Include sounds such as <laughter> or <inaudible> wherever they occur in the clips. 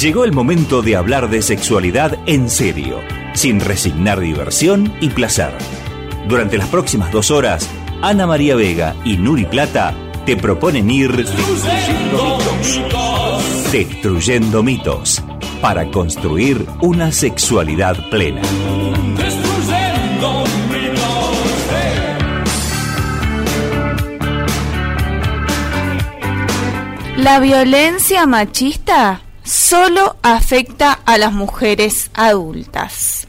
Llegó el momento de hablar de sexualidad en serio, sin resignar diversión y placer. Durante las próximas dos horas, Ana María Vega y Nuri Plata te proponen ir destruyendo mitos, destruyendo mitos para construir una sexualidad plena. La violencia machista solo afecta a las mujeres adultas.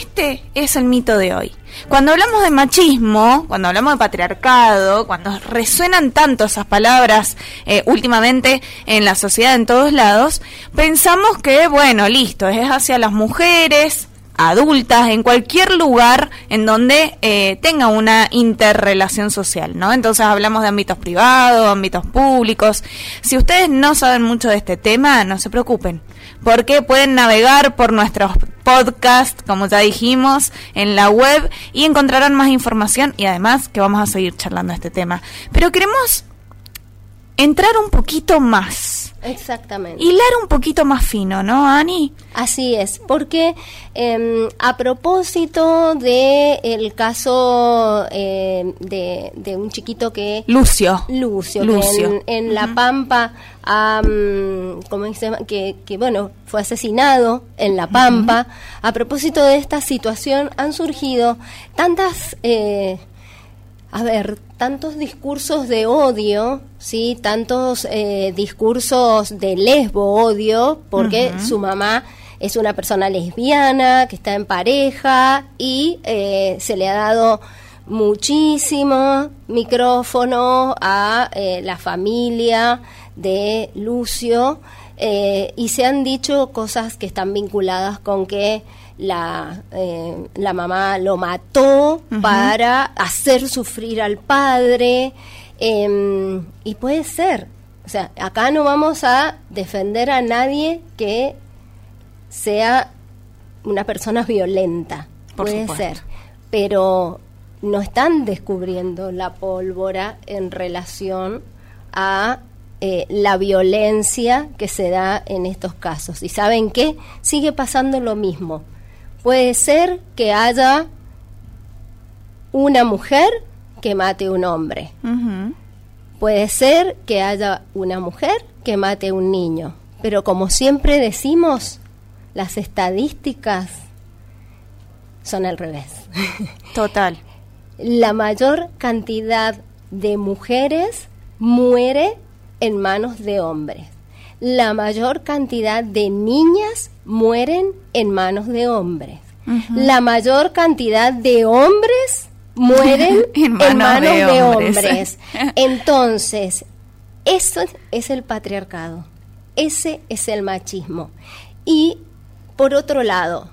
Este es el mito de hoy. Cuando hablamos de machismo, cuando hablamos de patriarcado, cuando resuenan tanto esas palabras eh, últimamente en la sociedad en todos lados, pensamos que, bueno, listo, es hacia las mujeres, adultas en cualquier lugar en donde eh, tenga una interrelación social, ¿no? Entonces hablamos de ámbitos privados, ámbitos públicos. Si ustedes no saben mucho de este tema, no se preocupen, porque pueden navegar por nuestros podcasts, como ya dijimos, en la web y encontrarán más información y además que vamos a seguir charlando este tema. Pero queremos entrar un poquito más. Exactamente. Hilar un poquito más fino, ¿no, Ani? Así es, porque em, a propósito de el caso em, de, de, un chiquito que... Lucio. Lucio, Lucio. que en, La Pampa, como dice, que, que, bueno, fue asesinado en La Pampa. A propósito de esta situación han surgido tantas... Eh, a ver, tantos discursos de odio, ¿sí? Tantos eh, discursos de lesbo odio, porque su mamá es una persona lesbiana, que está en pareja y eh, se le ha dado muchísimo micrófono a eh, la familia de Lucio y se han dicho cosas que están vinculadas con que la, eh, la mamá lo mató para hacer sufrir al padre. Em, y puede ser. O sea, acá no vamos a defender a nadie que sea una persona violenta. puede ser. Pero no están descubriendo la pólvora en relación a eh, la violencia que se da en estos casos. ¿Y saben qué? Sigue pasando lo mismo. Puede ser que haya una mujer que mate a un hombre. Puede ser que haya una mujer que mate a un niño. Pero como siempre decimos, las estadísticas son al revés. Total. <laughs> La mayor cantidad de mujeres muere en manos de hombres la mayor cantidad de niñas mueren en manos de hombres. La mayor cantidad de hombres mueren <laughs> en manos, de, hombres. <laughs> Entonces, eso es el patriarcado. Ese es el machismo. Y por otro lado,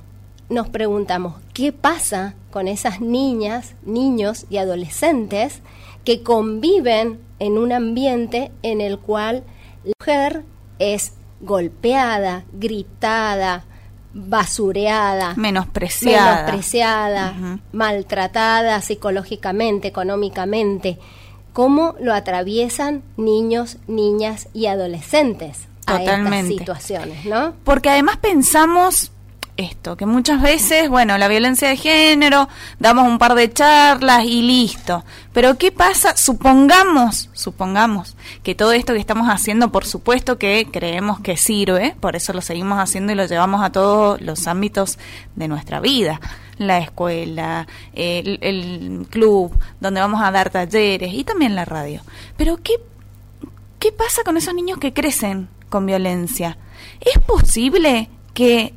nos preguntamos, ¿qué pasa con esas niñas, niños y adolescentes que conviven en un ambiente en el cual la mujer es golpeada, gritada, basureada, menospreciada, menospreciada maltratada psicológicamente, económicamente. ¿Cómo lo atraviesan niños, niñas y adolescentes Totalmente. a estas situaciones, no? Porque además pensamos esto, que muchas veces, bueno, la violencia de género, damos un par de charlas y listo. Pero ¿qué pasa? Supongamos, supongamos que todo esto que estamos haciendo, por supuesto que creemos que sirve, por eso lo seguimos haciendo y lo llevamos a todos los ámbitos de nuestra vida. La escuela, el, el club, donde vamos a dar talleres y también la radio. Pero ¿qué, qué pasa con esos niños que crecen con violencia? ¿Es posible que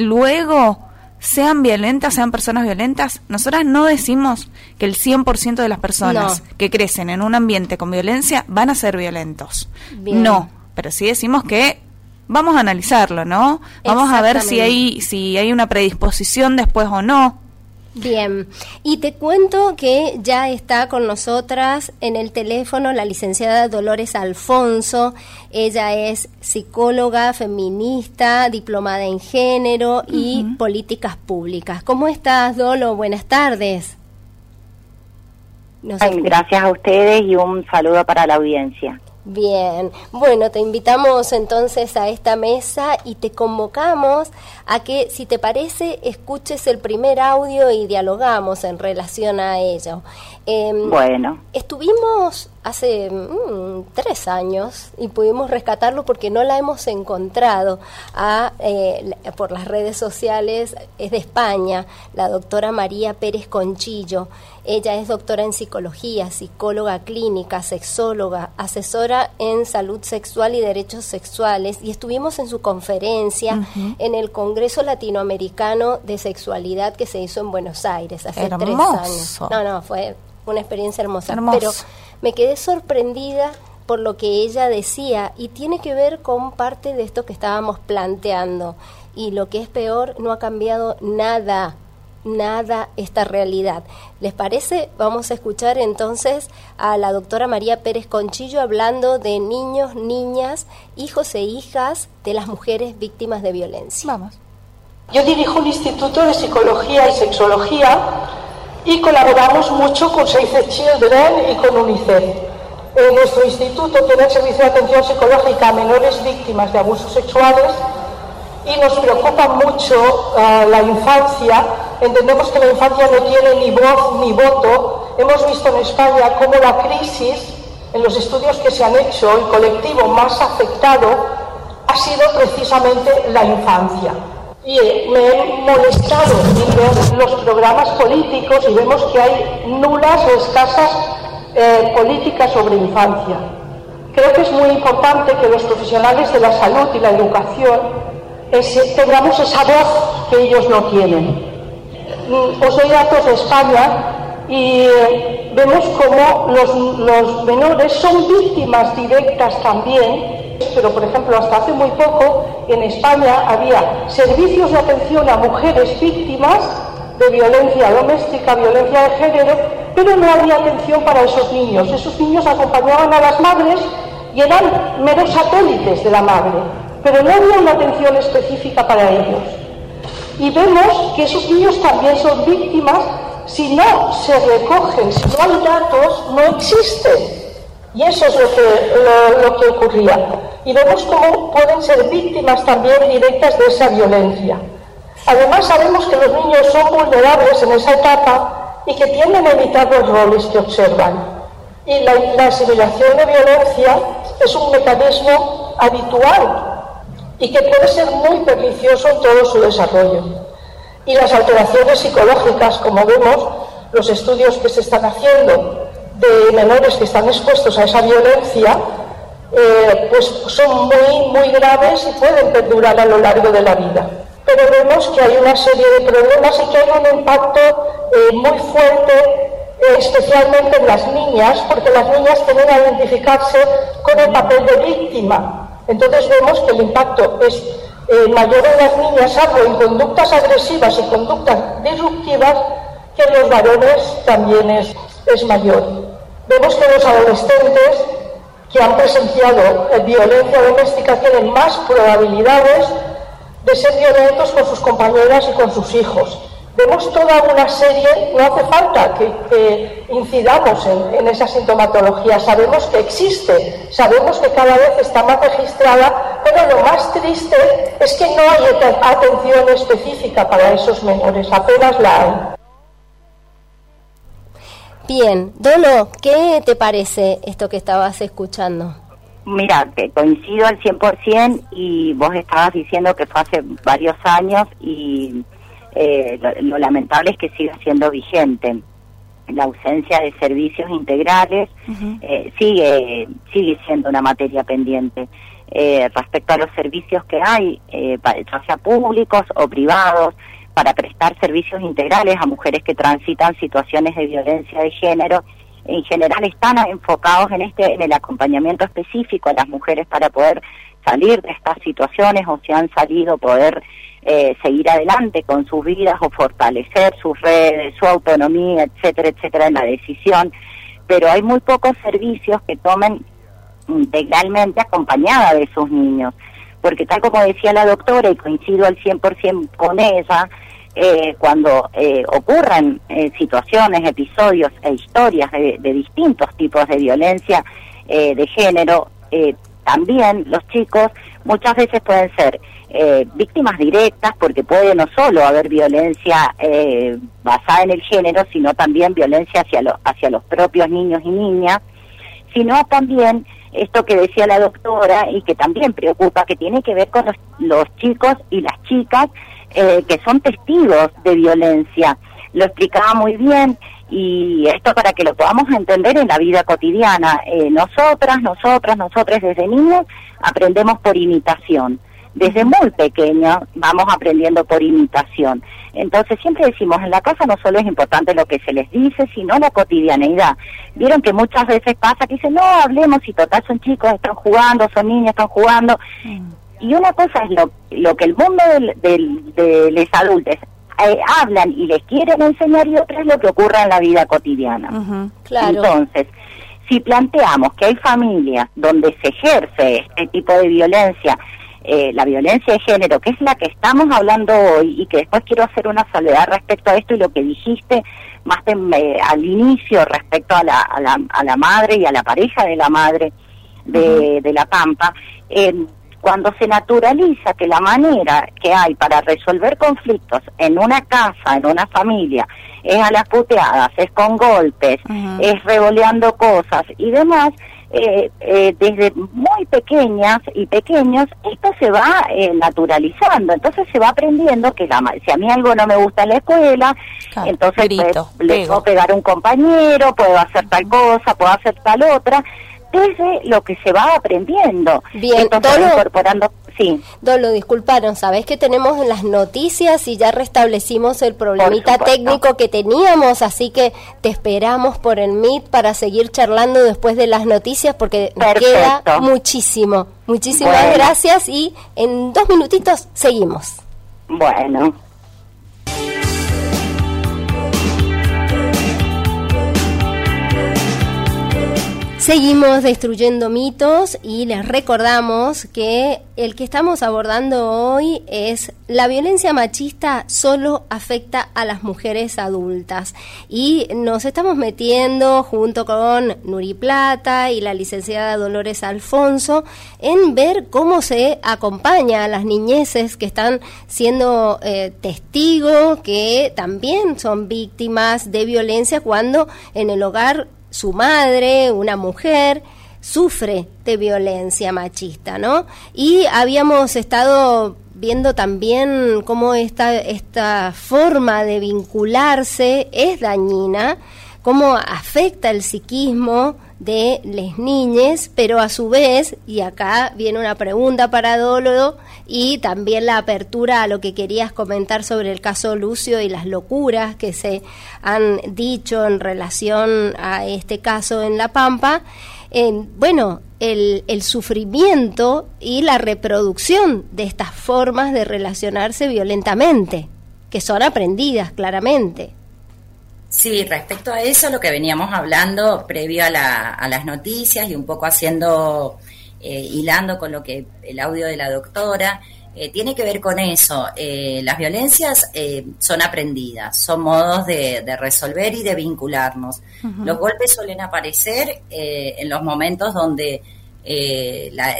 luego sean violentas, sean personas violentas, nosotras no decimos que el 100% de las personas que crecen en un ambiente con violencia van a ser violentos. No, pero sí decimos que vamos a analizarlo, ¿no? Vamos a ver si hay si hay una predisposición después o no. Bien, y te cuento que ya está con nosotras en el teléfono la licenciada Dolores Alfonso. Ella es psicóloga, feminista, diplomada en género y políticas públicas. ¿Cómo estás, Dolo? Buenas tardes. gracias a ustedes y un saludo para la audiencia. Bien, bueno, te invitamos entonces a esta mesa y te convocamos a que, si te parece, escuches el primer audio y dialogamos en relación a ello. Em, bueno. Estuvimos hace mm, tres años y pudimos rescatarlo porque no la hemos encontrado a, eh, por las redes sociales, es de España, la doctora María Pérez Conchillo. Ella es doctora en psicología, psicóloga clínica, sexóloga, asesora en salud sexual y derechos sexuales y estuvimos en su conferencia en el Congreso Latinoamericano de Sexualidad que se hizo en Buenos Aires hace tres años. No, no, fue una experiencia hermosa. Pero me quedé sorprendida por lo que ella decía y tiene que ver con parte de esto que estábamos planteando. Y lo que es peor, no ha cambiado nada, nada esta realidad. ¿Les parece? Vamos a escuchar entonces a la doctora María Pérez Conchillo hablando de niños, niñas, hijos e hijas de las mujeres víctimas de violencia. Vamos. Yo dirijo un instituto de psicología y sexología y colaboramos mucho con Save the Children y con UNICEF. Nuestro instituto tiene el servicio de atención psicológica a menores víctimas de abusos sexuales y nos preocupa mucho eh, la infancia. Entendemos que la infancia no tiene ni voz ni voto. Hemos visto en España cómo la crisis, en los estudios que se han hecho, el colectivo más afectado ha sido precisamente la infancia y me he molestado los programas políticos y vemos que hay nulas o escasas eh, políticas sobre infancia. Creo que es muy importante que los profesionales de la salud y la educación tengamos esa voz que ellos no tienen. Mm, os doy datos de España y eh, vemos como los, los menores son víctimas directas también pero por ejemplo hasta hace muy poco en España había servicios de atención a mujeres víctimas de violencia doméstica, violencia de género, pero no había atención para esos niños. Esos niños acompañaban a las madres y eran meros satélites de la madre, pero no había una atención específica para ellos. Y vemos que esos niños también son víctimas si no se recogen, si no hay datos, no existen. Y eso es lo que, lo, que ocurría. Y vemos cómo pueden ser víctimas también directas de esa violencia. Además sabemos que los niños son vulnerables en esa etapa y que tienden a evitar los roles que observan. Y la, la asimilación de violencia es un mecanismo habitual y que puede ser muy pernicioso en todo su desarrollo. Y las alteraciones psicológicas, como vemos, los estudios que se están haciendo de menores que están expuestos a esa violencia, eh, pues son muy, muy graves y pueden perdurar a lo largo de la vida. Pero vemos que hay una serie de problemas y que hay un impacto eh, muy fuerte, eh, especialmente en las niñas, porque las niñas tienen a identificarse con el papel de víctima. Entonces vemos que el impacto es mayor en las niñas, salvo en conductas agresivas y conductas disruptivas, que en los varones también es, es mayor. Vemos que los adolescentes que han presenciado violencia doméstica tienen más probabilidades de ser violentos con sus compañeras y con sus hijos. Vemos toda una serie, no hace falta que, incidamos en, esa sintomatología, sabemos que existe, sabemos que cada vez está más registrada, pero lo más triste es que no hay atención específica para esos menores, apenas la hay. Bien, Dolo, ¿qué te parece esto que estabas escuchando? Mira, te coincido al 100% y vos estabas diciendo que fue hace varios años y eh, lo, lamentable es que siga siendo vigente. La ausencia de servicios integrales eh, sigue, sigue siendo una materia pendiente. Eh, respecto a los servicios que hay, ya sea públicos o privados, para prestar servicios integrales a mujeres que transitan situaciones de violencia de género. En general están enfocados en este en el acompañamiento específico a las mujeres para poder salir de estas situaciones o si han salido poder eh, seguir adelante con sus vidas o fortalecer sus redes, su autonomía, etcétera, etcétera, en la decisión. Pero hay muy pocos servicios que tomen integralmente acompañada de sus niños. Porque tal como decía la doctora, y coincido al 100% con ella, eh, cuando eh, ocurran eh, situaciones, episodios e historias de, distintos tipos de violencia de género, eh, también los chicos muchas veces pueden ser eh, víctimas directas porque puede no solo haber violencia eh, basada en el género, sino también violencia hacia, hacia los propios niños y niñas, sino también esto que decía la doctora y que también preocupa, que tiene que ver con los, chicos y las chicas eh, que son testigos de violencia. Lo explicaba muy bien y esto para que lo podamos entender en la vida cotidiana. Eh, nosotras, nosotras, nosotras desde niños aprendemos por imitación. Desde muy pequeños vamos aprendiendo por imitación. Entonces siempre decimos, en la casa no solo es importante lo que se les dice, sino la cotidianeidad. Vieron que muchas veces pasa que dicen, no, hablemos y total son chicos, están jugando, son niños, están jugando. Mm. Y una cosa es lo, lo que el mundo de los adultos eh, hablan y les quieren enseñar y otra es lo que ocurre en la vida cotidiana. claro. Entonces, si planteamos que hay familias donde se ejerce este tipo de violencia, eh, la violencia de género, que es la que estamos hablando hoy y que después quiero hacer una salvedad respecto a esto y lo que dijiste más eh, al inicio respecto a la, a, la, a la madre y a la pareja de la madre de, de la Pampa, eh, cuando se naturaliza que la manera que hay para resolver conflictos en una casa, en una familia, es a las puteadas, es con golpes, es revoleando cosas y demás, eh, eh, desde muy pequeñas y pequeños, esto se va eh, naturalizando, entonces se va aprendiendo que la, si a mí algo no me gusta en la escuela, entonces pues, le puedo pegar a un compañero, puedo hacer tal cosa, puedo hacer tal otra, desde lo que se va aprendiendo. Bien, Dolo, incorporando, sí. Dolo, disculparon, sabés que tenemos en las noticias y ya restablecimos el problemita técnico que teníamos, así que te esperamos por el Meet para seguir charlando después de las noticias porque nos queda muchísimo. Muchísimas gracias y en dos minutitos seguimos. Bueno. Seguimos destruyendo mitos y les recordamos que el que estamos abordando hoy es la violencia machista solo afecta a las mujeres adultas. Y nos estamos metiendo junto con Nuri Plata y la licenciada Dolores Alfonso en ver cómo se acompaña a las niñeces que están siendo eh, testigos, que también son víctimas de violencia cuando en el hogar su madre, una mujer, sufre de violencia machista, ¿no? Y habíamos estado viendo también cómo esta, esta forma de vincularse es dañina, cómo afecta el psiquismo de las niñas, pero a su vez, y acá viene una pregunta para Dolo y también la apertura a lo que querías comentar sobre el caso Lucio y las locuras que se han dicho en relación a este caso en La Pampa, bueno, el, el sufrimiento y la reproducción de estas formas de relacionarse violentamente, que son aprendidas claramente. Sí, respecto a eso, lo que veníamos hablando previo a, la, a las noticias y un poco haciendo, eh, hilando con lo que el audio de la doctora, eh, tiene que ver con eso. Eh, las violencias son aprendidas, son modos de, resolver y de vincularnos. Los golpes suelen aparecer en los momentos donde,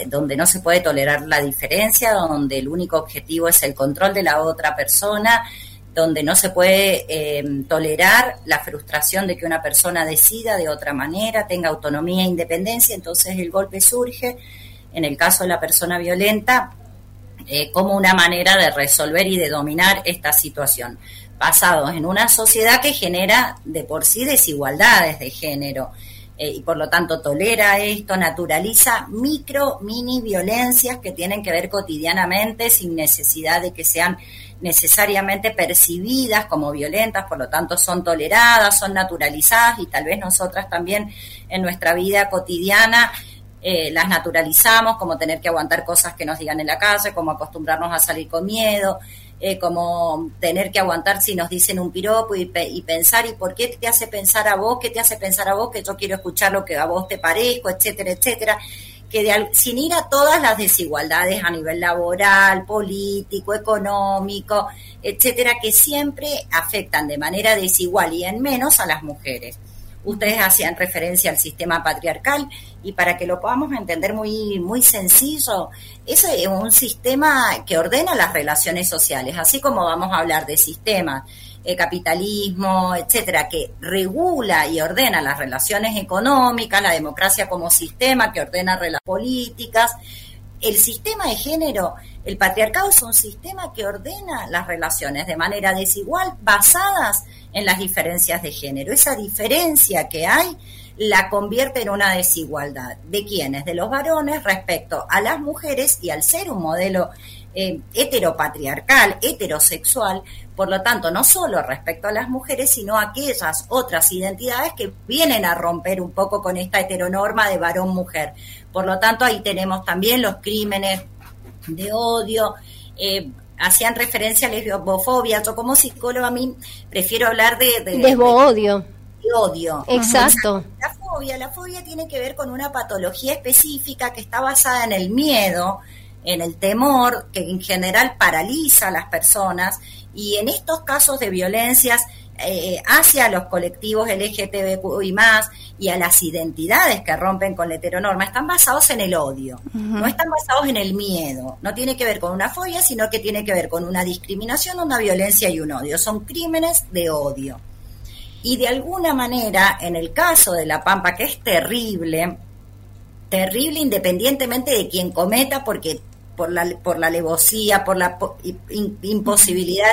donde no se puede tolerar la diferencia, donde el único objetivo es el control de la otra persona donde no se puede eh, tolerar la frustración de que una persona decida de otra manera, tenga autonomía e independencia, entonces el golpe surge, en el caso de la persona violenta, eh, como una manera de resolver y de dominar esta situación, basados en una sociedad que genera de por sí desigualdades de género. Eh, y por lo tanto tolera esto, naturaliza micro, mini violencias que tienen que ver cotidianamente sin necesidad de que sean necesariamente percibidas como violentas, por lo tanto son toleradas, son naturalizadas y tal vez nosotras también en nuestra vida cotidiana eh, las naturalizamos, como tener que aguantar cosas que nos digan en la calle, como acostumbrarnos a salir con miedo, eh, como tener que aguantar si nos dicen un piropo y, y, pensar, ¿y por qué te hace pensar a vos? ¿Qué te hace pensar a vos que yo quiero escuchar lo que a vos te parezco, etcétera, etcétera? que sin ir a todas las desigualdades a nivel laboral, político, económico, etcétera, que siempre afectan de manera desigual y en menos a las mujeres. Ustedes hacían referencia al sistema patriarcal y para que lo podamos entender muy, muy sencillo, ese es un sistema que ordena las relaciones sociales, así como vamos a hablar de sistemas eh, capitalismo, etcétera, que regula y ordena las relaciones económicas, la democracia como sistema que ordena las políticas. El sistema de género, el patriarcado es un sistema que ordena las relaciones de manera desigual basadas en las diferencias de género. Esa diferencia que hay la convierte en una desigualdad. ¿De quiénes? De los varones respecto a las mujeres y al ser un modelo eh, heteropatriarcal, heterosexual, por lo tanto, no solo respecto a las mujeres, sino a aquellas otras identidades que vienen a romper un poco con esta heteronorma de varón-mujer. Por lo tanto, ahí tenemos también los crímenes de odio, eh, hacían referencia a lesbofobia. Yo como psicóloga a mí prefiero hablar de... de Lesbo-odio. De odio. Exacto. La fobia, la fobia tiene que ver con una patología específica que está basada en el miedo, en el temor, que en general paraliza a las personas y en estos casos de violencias eh, hacia los colectivos LGTBQ y más y a las identidades que rompen con la heteronorma están basados en el odio, no están basados en el miedo, no tiene que ver con una fobia, sino que tiene que ver con una discriminación, una violencia y un odio, son crímenes de odio. Y de alguna manera, en el caso de La Pampa, que es terrible, terrible independientemente de quien cometa, porque por la, por la alevosía, por la imposibilidad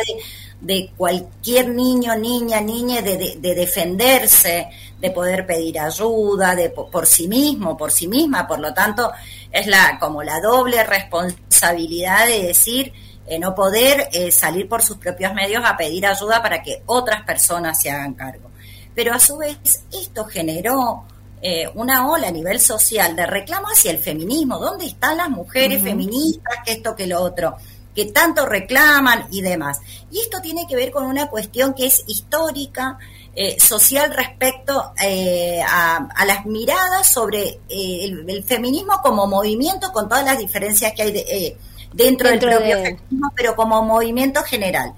de, cualquier niño, niña, niña de, defenderse, de poder pedir ayuda, de por, sí mismo, por sí misma. Por lo tanto, es la como la doble responsabilidad de decir eh, no poder eh, salir por sus propios medios a pedir ayuda para que otras personas se hagan cargo. Pero a su vez esto generó eh, una ola a nivel social de reclamo hacia el feminismo. ¿Dónde están las mujeres feministas, que esto, que lo otro? que tanto reclaman y demás. Y esto tiene que ver con una cuestión que es histórica, eh, social respecto eh, a, las miradas sobre el, feminismo como movimiento, con todas las diferencias que hay dentro, del propio feminismo, pero como movimiento general.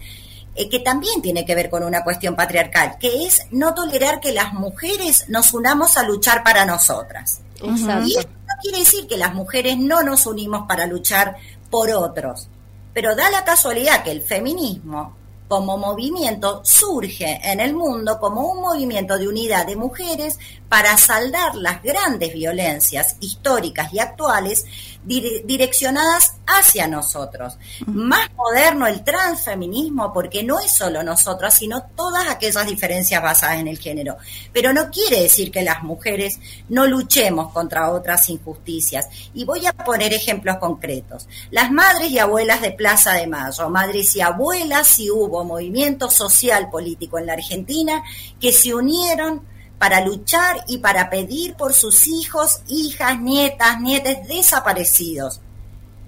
Eh, que también tiene que ver con una cuestión patriarcal, que es no tolerar que las mujeres nos unamos a luchar para nosotras. Y esto no quiere decir que las mujeres no nos unimos para luchar por otros, pero da la casualidad que el feminismo como movimiento surge en el mundo como un movimiento de unidad de mujeres para saldar las grandes violencias históricas y actuales direccionadas hacia nosotros. Más moderno el transfeminismo porque no es solo nosotras, sino todas aquellas diferencias basadas en el género. Pero no quiere decir que las mujeres no luchemos contra otras injusticias. Y voy a poner ejemplos concretos. Las madres y abuelas de Plaza de Mayo, madres y abuelas, si hubo movimiento social político en la Argentina que se unieron para luchar y para pedir por sus hijos, hijas, nietas, nietes desaparecidos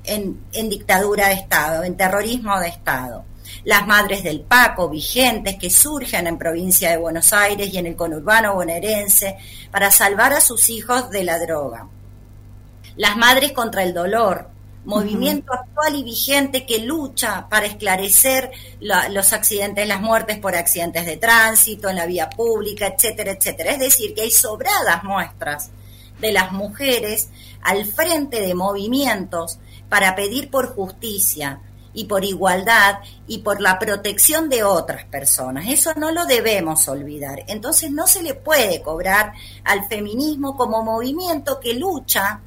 en, dictadura de Estado, en terrorismo de Estado. Las madres del Paco vigentes que surgen en provincia de Buenos Aires y en el conurbano bonaerense para salvar a sus hijos de la droga. Las madres contra el dolor, movimiento actual y vigente que lucha para esclarecer los accidentes, las muertes por accidentes de tránsito, en la vía pública, etcétera, etcétera. Es decir, que hay sobradas muestras de las mujeres al frente de movimientos para pedir por justicia y por igualdad y por la protección de otras personas. Eso no lo debemos olvidar. Entonces no se le puede cobrar al feminismo como movimiento que lucha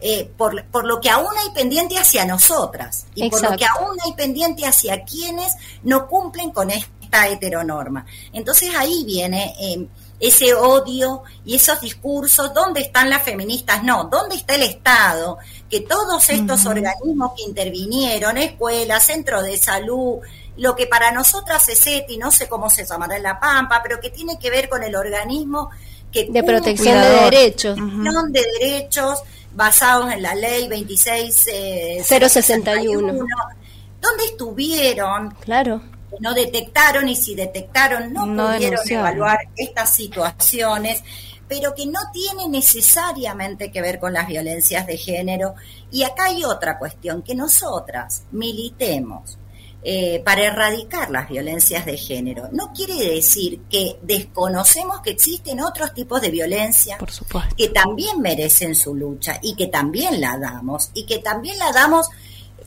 eh, por, por, lo que aún hay pendiente hacia nosotras y por lo que aún hay pendiente hacia quienes no cumplen con esta heteronorma. Entonces ahí viene em, ese odio y esos discursos, ¿dónde están las feministas? No, ¿dónde está el Estado? Que todos estos organismos que intervinieron, escuelas, centros de salud, lo que para nosotras es ETI, no sé cómo se llamará en La Pampa, pero que tiene que ver con el organismo que... De protección de derechos. De derechos basados en la ley 26061. Eh, ¿Dónde estuvieron? Claro. No detectaron y si detectaron no, pudieron evaluar estas situaciones, pero que no tiene necesariamente que ver con las violencias de género. Y acá hay otra cuestión, que nosotras militemos eh, para erradicar las violencias de género. No quiere decir que desconocemos que existen otros tipos de violencia Por supuesto. que también merecen su lucha y que también la damos y que también la damos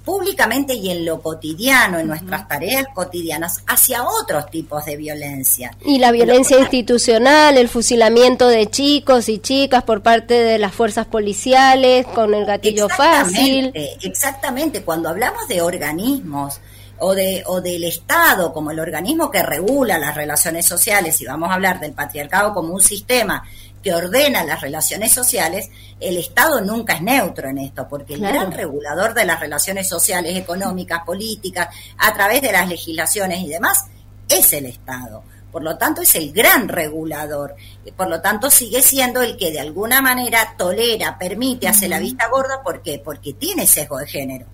públicamente y en lo cotidiano, en nuestras tareas cotidianas, hacia otros tipos de violencia. Y la violencia institucional, el fusilamiento de chicos y chicas por parte de las fuerzas policiales con el gatillo fácil. Exactamente, cuando hablamos de organismos o, de, o del Estado como el organismo que regula las relaciones sociales, y vamos a hablar del patriarcado como un sistema que ordena las relaciones sociales, el Estado nunca es neutro en esto, porque el Claro. gran regulador de las relaciones sociales, económicas, políticas, a través de las legislaciones y demás, es el Estado. Por lo tanto, es el gran regulador. Y por lo tanto, sigue siendo el que de alguna manera tolera, permite, hace la vista gorda. ¿Por qué? Porque tiene sesgo de género.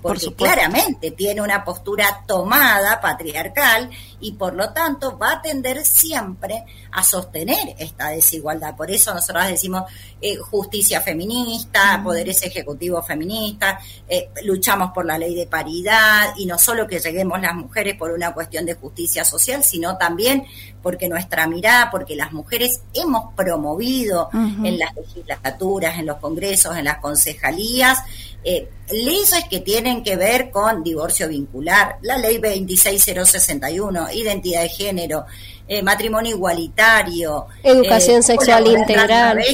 Por Porque claramente tiene una postura tomada, patriarcal, y por lo tanto va a tender siempre a sostener esta desigualdad. Por eso nosotros decimos eh, justicia feminista, poderes ejecutivos feministas, eh, luchamos por la ley de paridad, y no solo que lleguemos las mujeres por una cuestión de justicia social, sino también porque nuestra mirada, porque las mujeres hemos promovido en las legislaturas, en los congresos, en las concejalías, eh, leyes que tienen que ver con divorcio vincular, la ley 26061, identidad de género, eh, matrimonio igualitario, Educación sexual colaborar integral.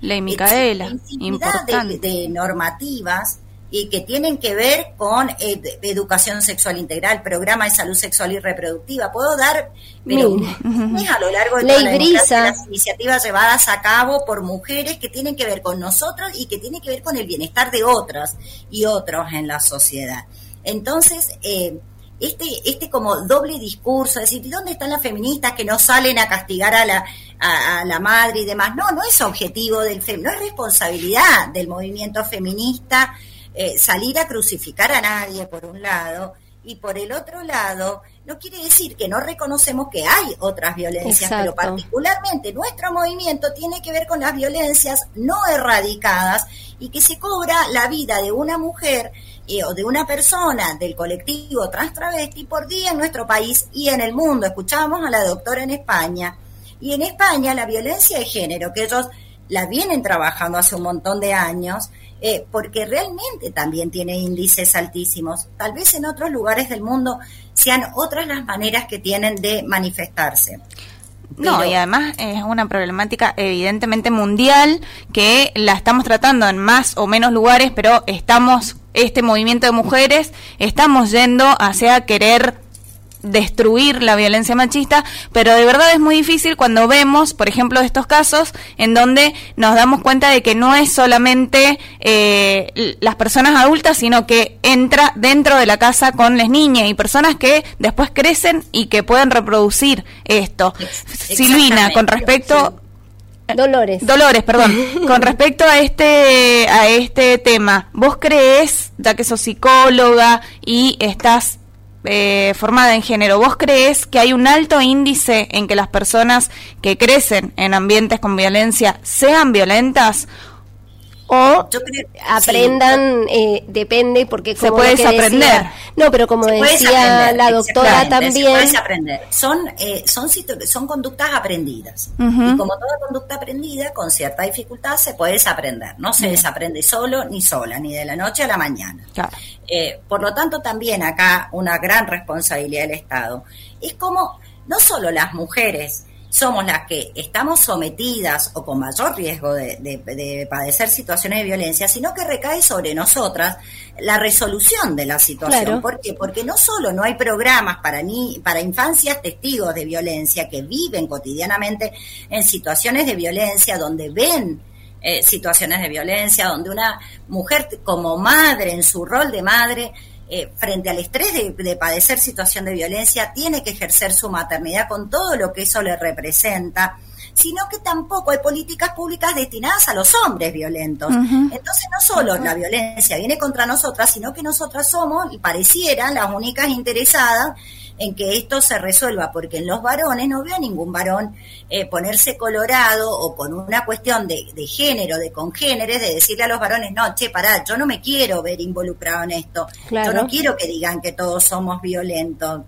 Ley Micaela, importante. De, de normativas y que tienen que ver con eh, educación sexual integral, programa de salud sexual y reproductiva. Puedo dar pero, a lo largo de toda la las iniciativas llevadas a cabo por mujeres que tienen que ver con nosotras y que tienen que ver con el bienestar de otras y otros en la sociedad. Entonces, eh, este, este como doble discurso, es decir, ¿dónde están las feministas que no salen a castigar a la, a, a la madre y demás? No, no es objetivo del fem, no es responsabilidad del movimiento feminista eh, salir a crucificar a nadie, por un lado, y por el otro lado, no quiere decir que no reconocemos que hay otras violencias, pero particularmente nuestro movimiento tiene que ver con las violencias no erradicadas y que se cobra la vida de una mujer eh, o de una persona del colectivo trans travesti por día en nuestro país y en el mundo. Escuchábamos a la doctora en España y en España la violencia de género, que ellos la vienen trabajando hace un montón de años, eh, porque realmente también tiene índices altísimos. Tal vez en otros lugares del mundo sean otras las maneras que tienen de manifestarse. No, y además es una problemática evidentemente mundial que la estamos tratando en más o menos lugares, pero estamos, este movimiento de mujeres, estamos yendo hacia querer destruir la violencia machista, pero de verdad es muy difícil cuando vemos, por ejemplo, estos casos en donde nos damos cuenta de que no es solamente eh, las personas adultas, sino que entra dentro de la casa con las niñas y personas que después crecen y que pueden reproducir esto. Silvina, con respecto... Dolores. Dolores, perdón. <laughs> Con respecto a este a este tema, ¿vos crees, ya que sos psicóloga y estás eh, formada en género, ¿vos crees que hay un alto índice en que las personas que crecen en ambientes con violencia sean violentas? O creo- aprendan, eh, depende, porque Se como puede que decía- desaprender. no, pero como Se puede decía la doctora se también, puede desaprender. Son, eh, son, son conductas aprendidas. Y como toda conducta aprendida, con cierta dificultad se puede desaprender. No se desaprende solo ni sola, ni de la noche a la mañana. Claro. Eh, por lo tanto, también acá una gran responsabilidad del Estado. Es como no solo las mujeres somos las que estamos sometidas o con mayor riesgo de, de- de padecer situaciones de violencia, sino que recae sobre nosotras la resolución de la situación. Claro. ¿Por qué? Porque no solo no hay programas para, ni, para infancias testigos de violencia que viven cotidianamente en situaciones de violencia, donde ven eh, situaciones de violencia, donde una mujer como madre, en su rol de madre, eh, frente al estrés de, de padecer situación de violencia, tiene que ejercer su maternidad con todo lo que eso le representa, sino que tampoco hay políticas públicas destinadas a los hombres violentos. Entonces no solo la violencia viene contra nosotras, sino que nosotras somos, y parecieran, las únicas interesadas en que esto se resuelva, porque en los varones no veo a ningún varón eh, ponerse colorado o con una cuestión de, género, de congéneres, de decirle a los varones, no, che, pará, yo no me quiero ver involucrado en esto, yo no quiero que digan que todos somos violentos.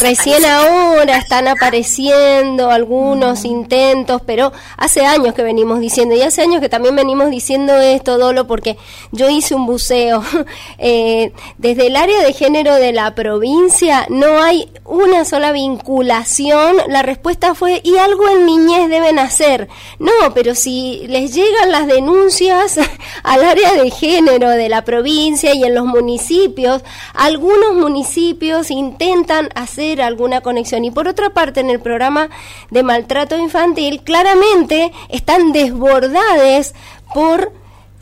Recién ahora están apareciendo algunos mm. intentos, pero hace años que venimos diciendo, y hace años que también venimos diciendo esto, Dolo, porque yo hice un buceo. <laughs> Eh, desde el área de género de la provincia no hay una sola vinculación. La respuesta fue, y algo en niñez deben hacer. No, pero si les llegan las denuncias <laughs> al área de género de la provincia y en los municipios, algunos municipios intentan hacer alguna conexión. Y por otra parte, en el programa de maltrato infantil, claramente están desbordadas por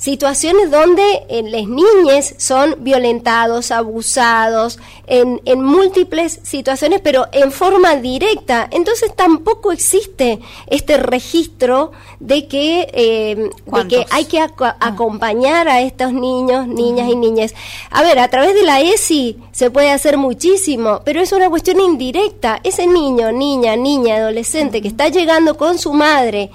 situaciones donde eh, las niñas son violentados, abusados, en, en, múltiples situaciones, pero en forma directa. Entonces tampoco existe este registro de que, eh, de que hay que ah. acompañar a estos niños, niñas y niñas. A ver, a través de la ESI se puede hacer muchísimo, pero es una cuestión indirecta. Ese niño, niña, niña, adolescente que está llegando con su madre,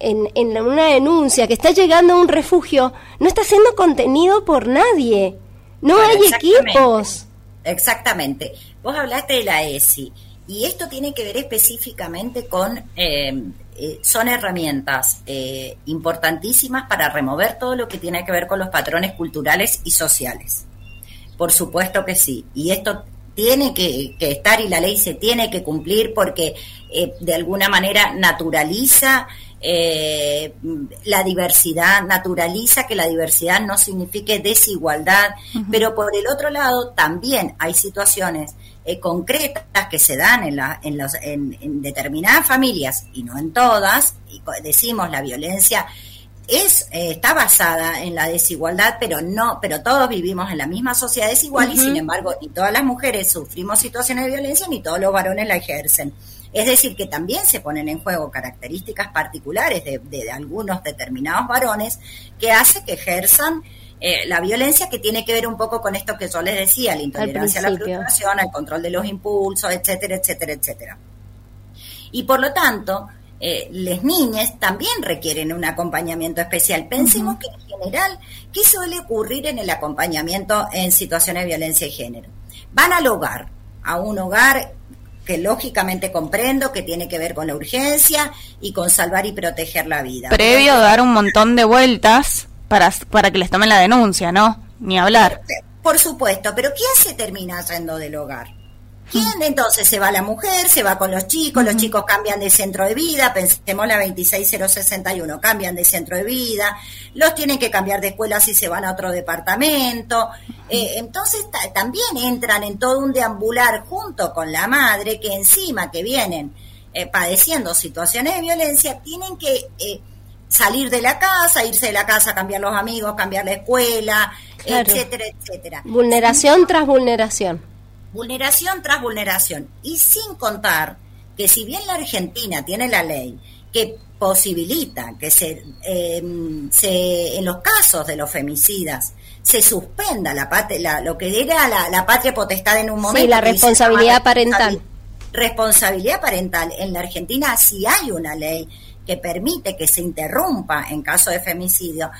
en, una denuncia, que está llegando a un refugio, no está siendo contenido por nadie. No hay equipos. Exactamente. Vos hablaste de la ESI y esto tiene que ver específicamente con, eh, eh, son herramientas eh, importantísimas para remover todo lo que tiene que ver con los patrones culturales y sociales. Por supuesto que sí. Y esto tiene que, estar y la ley se tiene que cumplir porque eh, de alguna manera naturaliza eh, la diversidad, naturaliza que la diversidad no signifique desigualdad, pero por el otro lado también hay situaciones eh, concretas que se dan en, la, en, los, en, en determinadas familias y no en todas, y decimos la violencia es eh, está basada en la desigualdad, pero no, pero todos vivimos en la misma sociedad desigual y sin embargo ni todas las mujeres sufrimos situaciones de violencia ni todos los varones la ejercen. Es decir, que también se ponen en juego características particulares de, de, algunos determinados varones que hace que ejerzan eh, la violencia que tiene que ver un poco con esto que yo les decía, la intolerancia a la frustración, el control de los impulsos, etcétera, etcétera, etcétera. Y por lo tanto, eh, las niñas también requieren un acompañamiento especial. Pensemos que en general, ¿qué suele ocurrir en el acompañamiento en situaciones de violencia de género? Van al hogar, a un hogar que lógicamente comprendo que tiene que ver con la urgencia y con salvar y proteger la vida. Previo a dar un montón de vueltas para, para que les tomen la denuncia, ¿no? Ni hablar. Por supuesto, pero ¿quién se termina yendo del hogar? ¿Quién entonces se va la mujer, se va con los chicos, los chicos cambian de centro de vida, pensemos la 26061, cambian de centro de vida, los tienen que cambiar de escuela si se van a otro departamento, eh, entonces también entran en todo un deambular junto con la madre que encima que vienen eh, padeciendo situaciones de violencia, tienen que eh, salir de la casa, irse de la casa, cambiar los amigos, cambiar la escuela, etcétera, etcétera. Vulneración tras vulneración vulneración tras vulneración. Y sin contar que si bien la Argentina tiene la ley que posibilita que se, em, se en los casos de los femicidas se suspenda la, la lo que era la, patria potestad en un momento. Sí, la responsabilidad parental. Responsabilidad parental. En la Argentina sí hay una ley que permite que se interrumpa en caso de femicidio.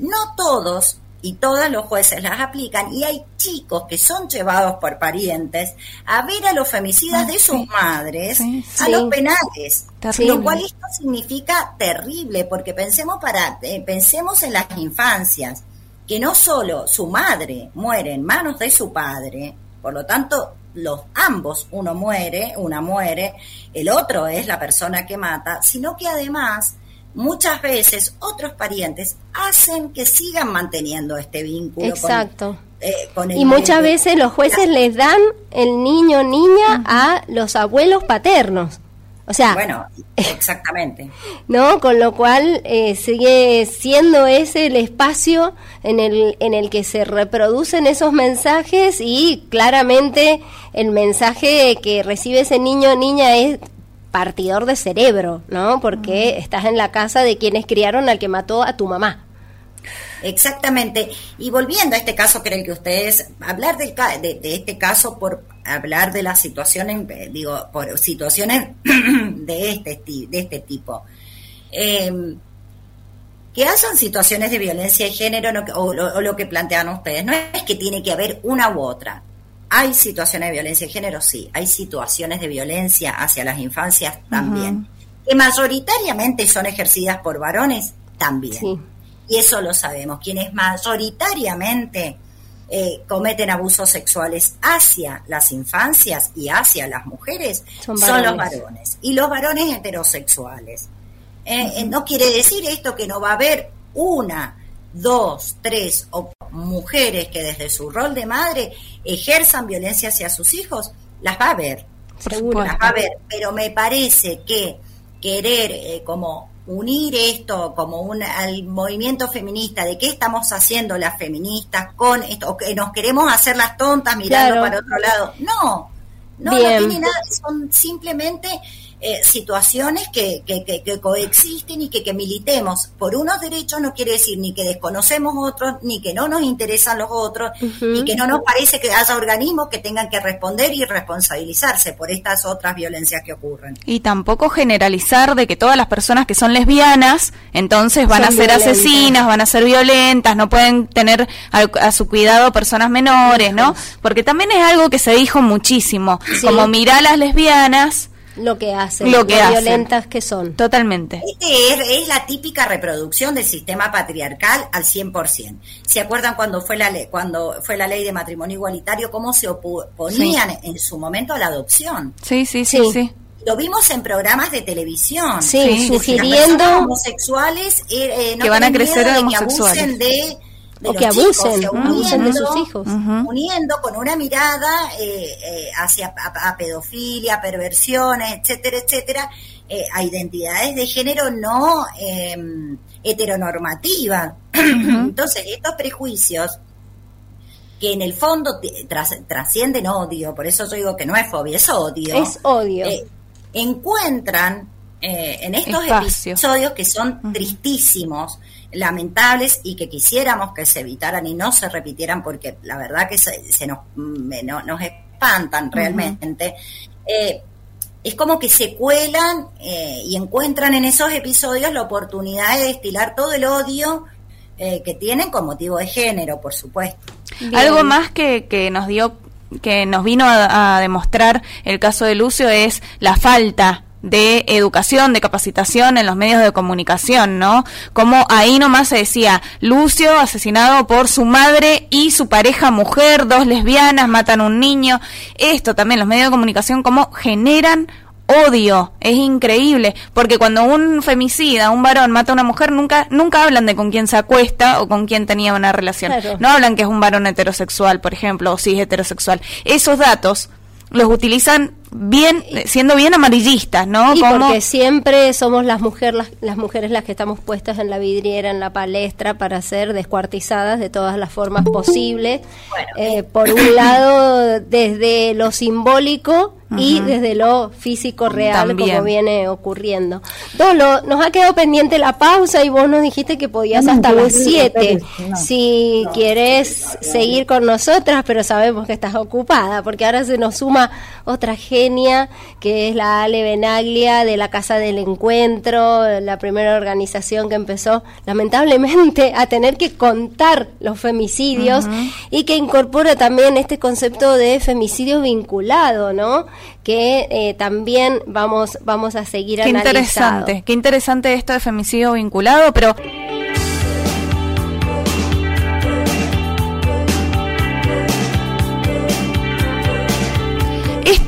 No todos y todos los jueces las aplican y hay chicos que son llevados por parientes a ver a los femicidas ah, de sus madres a los penales lo cual esto significa terrible porque pensemos para eh, pensemos en las infancias que no solo su madre muere en manos de su padre por lo tanto los ambos uno muere una muere el otro es la persona que mata sino que además muchas veces otros parientes hacen que sigan manteniendo este vínculo. Exacto. Eh, y muchas veces los jueces les dan el niño niña a los abuelos paternos. O sea, bueno, exactamente. <laughs> ¿No? Con lo cual eh, sigue siendo ese el espacio en el, en el que se reproducen esos mensajes y claramente el mensaje que recibe ese niño o niña es partidor de cerebro, ¿no? Porque estás en la casa de quienes criaron al que mató a tu mamá. Exactamente. Y volviendo a este caso el que ustedes, hablar del, de, de este caso por hablar de las situaciones, digo, por situaciones <clears throat> de este, de este tipo. Eh, que hayan situaciones de violencia de género o, lo que plantean ustedes. No es que tiene que haber una u otra. Hay situaciones de violencia de género, sí. Hay situaciones de violencia hacia las infancias también. Que mayoritariamente son ejercidas por varones también. Y eso lo sabemos. Quienes mayoritariamente eh, cometen abusos sexuales hacia las infancias y hacia las mujeres son, son los varones. Y los varones heterosexuales. Eh, no quiere decir esto que no va a haber una, dos, tres o mujeres que desde su rol de madre ejerzan violencia hacia sus hijos, las va a haber. Seguro. Las va a haber, pero me parece que querer eh, como unir esto como un al movimiento feminista de qué estamos haciendo las feministas con esto o que nos queremos hacer las tontas mirando para otro lado no no, no tiene nada son simplemente eh, situaciones que, que, que, coexisten y que, que militemos por unos derechos no quiere decir ni que desconocemos otros, ni que no nos interesan los otros, y que no nos parece que haya organismos que tengan que responder y responsabilizarse por estas otras violencias que ocurren. Y tampoco generalizar de que todas las personas que son lesbianas entonces van a ser asesinas, van a ser violentas, no pueden tener a, su cuidado personas menores, ¿no? Porque también es algo que se dijo muchísimo, como mirar a las lesbianas lo que hacen, lo que violentas que son. Totalmente. Este es, la típica reproducción del sistema patriarcal al 100%. ¿Se acuerdan cuando fue la ley, cuando fue la ley de matrimonio igualitario, cómo se oponían en su momento a la adopción? Sí, sí, sí, sí. Lo vimos en programas de televisión. Sí, sugiriendo homosexuales eh, eh, que van a crecer de homosexuales. Que abusen de o que abusen, de sus hijos. Uniendo con una mirada eh, eh, hacia a, pedofilia, perversiones, etcétera, etcétera, eh, a identidades de género no em, heteronormativas. Entonces, estos prejuicios que en el fondo trascienden odio, por eso yo digo que no es fobia, es odio. Es odio. encuentran en estos episodios que son tristísimos, lamentables y que quisiéramos que se evitaran y no se repitieran porque la verdad que se, nos, nos espantan realmente. Eh, es como que se cuelan eh, y encuentran en esos episodios la oportunidad de destilar todo el odio eh, que tienen con motivo de género, por supuesto. Algo más que, que nos dio que nos vino a, demostrar el caso de Lucio es la falta de educación, de capacitación en los medios de comunicación, ¿no? Como ahí nomás se decía, Lucio asesinado por su madre y su pareja mujer, dos lesbianas, matan un niño. Esto también, los medios de comunicación, como generan odio, es increíble, porque cuando un femicida, un varón mata a una mujer, nunca nunca hablan de con quién se acuesta o con quién tenía una relación. No hablan que es un varón heterosexual, por ejemplo, o si es heterosexual. Esos datos los utilizan bien siendo bien amarillistas, ¿no? Y porque siempre somos las mujeres las, mujeres las que estamos puestas en la vidriera, en la palestra para ser descuartizadas de todas las formas posibles. Eh, por un <coughs> lado desde lo simbólico y desde lo físico real como viene ocurriendo. Dolo, nos ha quedado pendiente la pausa y vos nos dijiste que podías hasta las 7. Si quieres seguir con nosotras, pero sabemos que estás ocupada, porque ahora se nos suma otra genia, que es la Ale Benaglia de la Casa del Encuentro, la primera organización que empezó lamentablemente a tener que contar los femicidios y que incorpora también este concepto de femicidio vinculado, ¿no? que eh, también vamos, vamos a seguir qué interesante, qué interesante esto de femicidio vinculado, pero...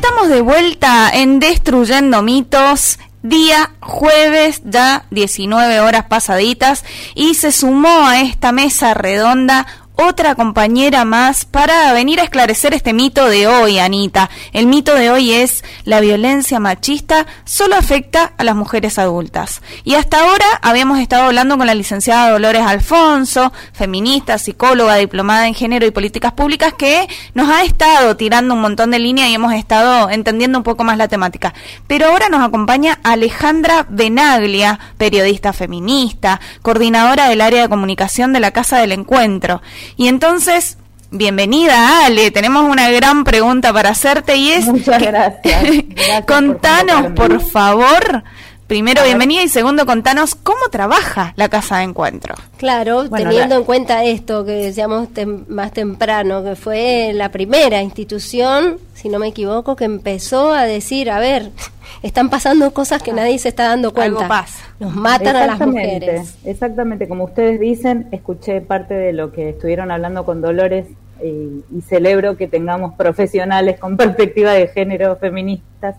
Estamos de vuelta en Destruyendo Mitos, día jueves, ya 19 horas pasaditas, y se sumó a esta mesa redonda otra compañera más para venir a esclarecer este mito de hoy, Anita. El mito de hoy es la violencia machista solo afecta a las mujeres adultas. Y hasta ahora habíamos estado hablando con la licenciada Dolores Alfonso, feminista, psicóloga, diplomada en género y políticas públicas, que nos ha estado tirando un montón de líneas y hemos estado entendiendo un poco más la temática. Pero ahora nos acompaña Alejandra Benaglia, periodista feminista, coordinadora del área de comunicación de la Casa del Encuentro. Y entonces, bienvenida Ale, tenemos una gran pregunta para hacerte y es... Muchas gracias. <laughs> contanos, por, favor, Primero, bienvenida y segundo, contanos cómo trabaja la Casa de Encuentro. Claro, teniendo en cuenta esto que decíamos más temprano, que fue la primera institución, si no me equivoco, que empezó a decir, a ver, <laughs> están pasando cosas que nadie se está dando cuenta. Algo pasa. Nos matan a las mujeres. Exactamente, como ustedes dicen, escuché parte de lo que estuvieron hablando con Dolores y, y celebro que tengamos profesionales con <laughs> perspectiva de género feministas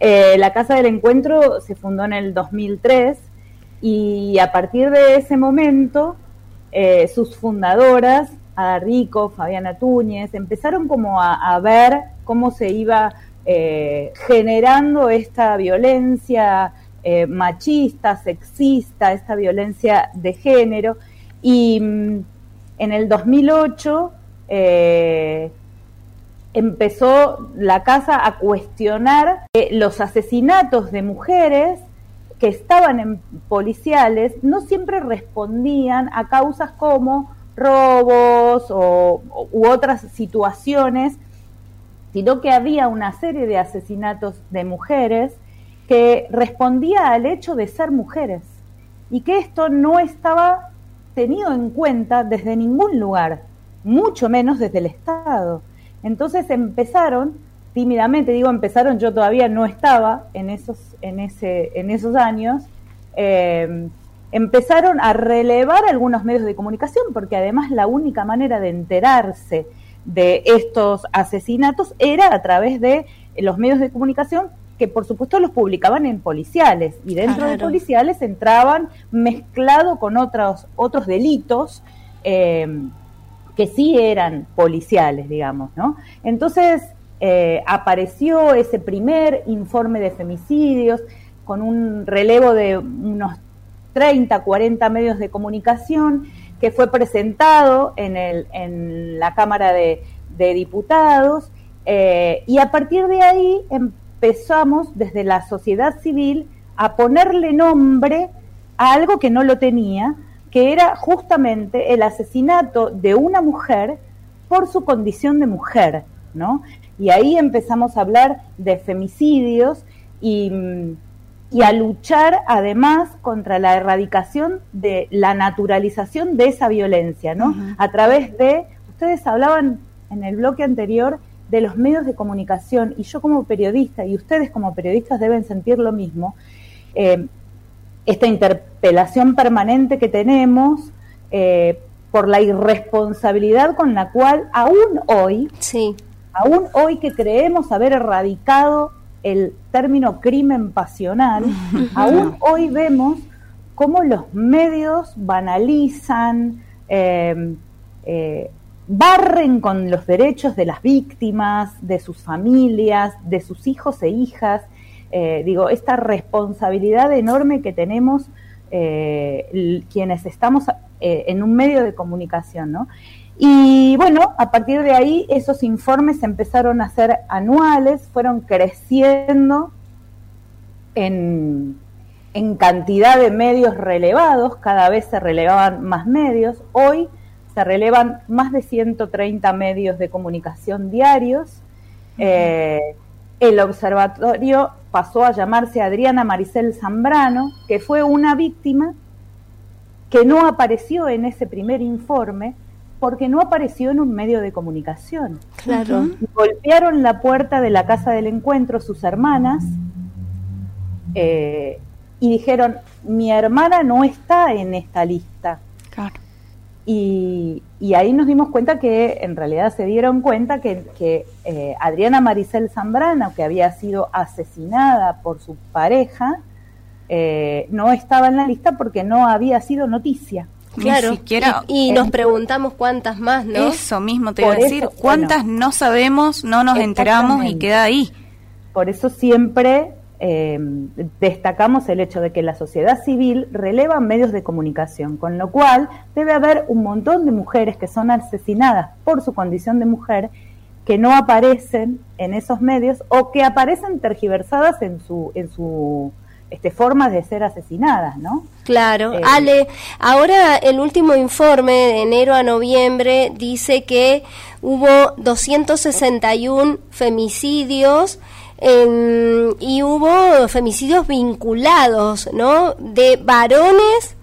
eh, la Casa del Encuentro se fundó en el 2003 y a partir de ese momento eh, sus fundadoras, Ada Rico, Fabiana Túñez, empezaron como a, ver cómo se iba eh, generando esta violencia machista, sexista, esta violencia de género. Y mm, en el 2008 empezó la casa a cuestionar los asesinatos de mujeres que estaban en policiales no siempre respondían a causas como robos o, u otras situaciones, sino que había una serie de asesinatos de mujeres que respondía al hecho de ser mujeres y que esto no estaba tenido en cuenta desde ningún lugar, mucho menos desde el Estado. Entonces empezaron tímidamente, digo empezaron, yo todavía no estaba en esos, en ese, en esos años, eh, empezaron a relevar algunos medios de comunicación, porque además la única manera de enterarse de estos asesinatos era a través de los medios de comunicación que por supuesto los publicaban en policiales y dentro de policiales entraban mezclado con otros otros delitos eh, que sí eran policiales, digamos, ¿no? Entonces eh, apareció ese primer informe de femicidios con un relevo de unos 30, 40 medios de comunicación que fue presentado en, el, en la Cámara de, Diputados eh, y a partir de ahí empezamos desde la sociedad civil a ponerle nombre a algo que no lo tenía, que era justamente el asesinato de una mujer por su condición de mujer, ¿no? Y ahí empezamos a hablar de femicidios y, a luchar además contra la erradicación de la naturalización de esa violencia, ¿no? A través de, ustedes hablaban en el bloque anterior de los medios de comunicación y yo como periodista y ustedes como periodistas deben sentir lo mismo. Eh, esta interpelación permanente que tenemos eh, por la irresponsabilidad con la cual aún hoy, sí. aún hoy que creemos haber erradicado el término crimen pasional, <laughs> aún hoy vemos cómo los medios banalizan, eh, eh, barren con los derechos de las víctimas, de sus familias, de sus hijos e hijas, eh, digo, esta responsabilidad enorme que tenemos eh, quienes estamos eh, en un medio de comunicación, ¿no? Y bueno, a partir de ahí esos informes empezaron a ser anuales, fueron creciendo en, en cantidad de medios relevados, cada vez se relevaban más medios, hoy se relevan más de 130 medios de comunicación diarios. el observatorio pasó a llamarse Adriana Maricel Zambrano, que fue una víctima que no apareció en ese primer informe porque no apareció en un medio de comunicación. Claro. Golpearon la puerta de la casa del encuentro sus hermanas eh, y dijeron, mi hermana no está en esta lista. Claro. Y, ahí nos dimos cuenta que en realidad se dieron cuenta que, eh, Adriana Maricel Zambrana, que había sido asesinada por su pareja, eh, no estaba en la lista porque no había sido noticia. Claro, y, nos preguntamos cuántas más, ¿no? Eso mismo te iba a decir, cuántas no sabemos, no nos enteramos y queda ahí. Por eso siempre eh, destacamos el hecho de que la sociedad civil releva medios de comunicación, con lo cual debe haber un montón de mujeres que son asesinadas por su condición de mujer que no aparecen en esos medios o que aparecen tergiversadas en su en su este, formas de ser asesinadas, ¿no? Claro. Eh, Ale, ahora el último informe de enero a noviembre dice que hubo 261 femicidios y hubo femicidios vinculados, ¿no? De varones,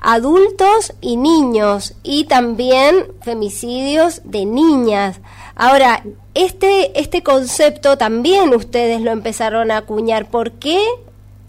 adultos y niños, y también femicidios de niñas. Ahora, este, este concepto también ustedes lo empezaron a acuñar. ¿Por qué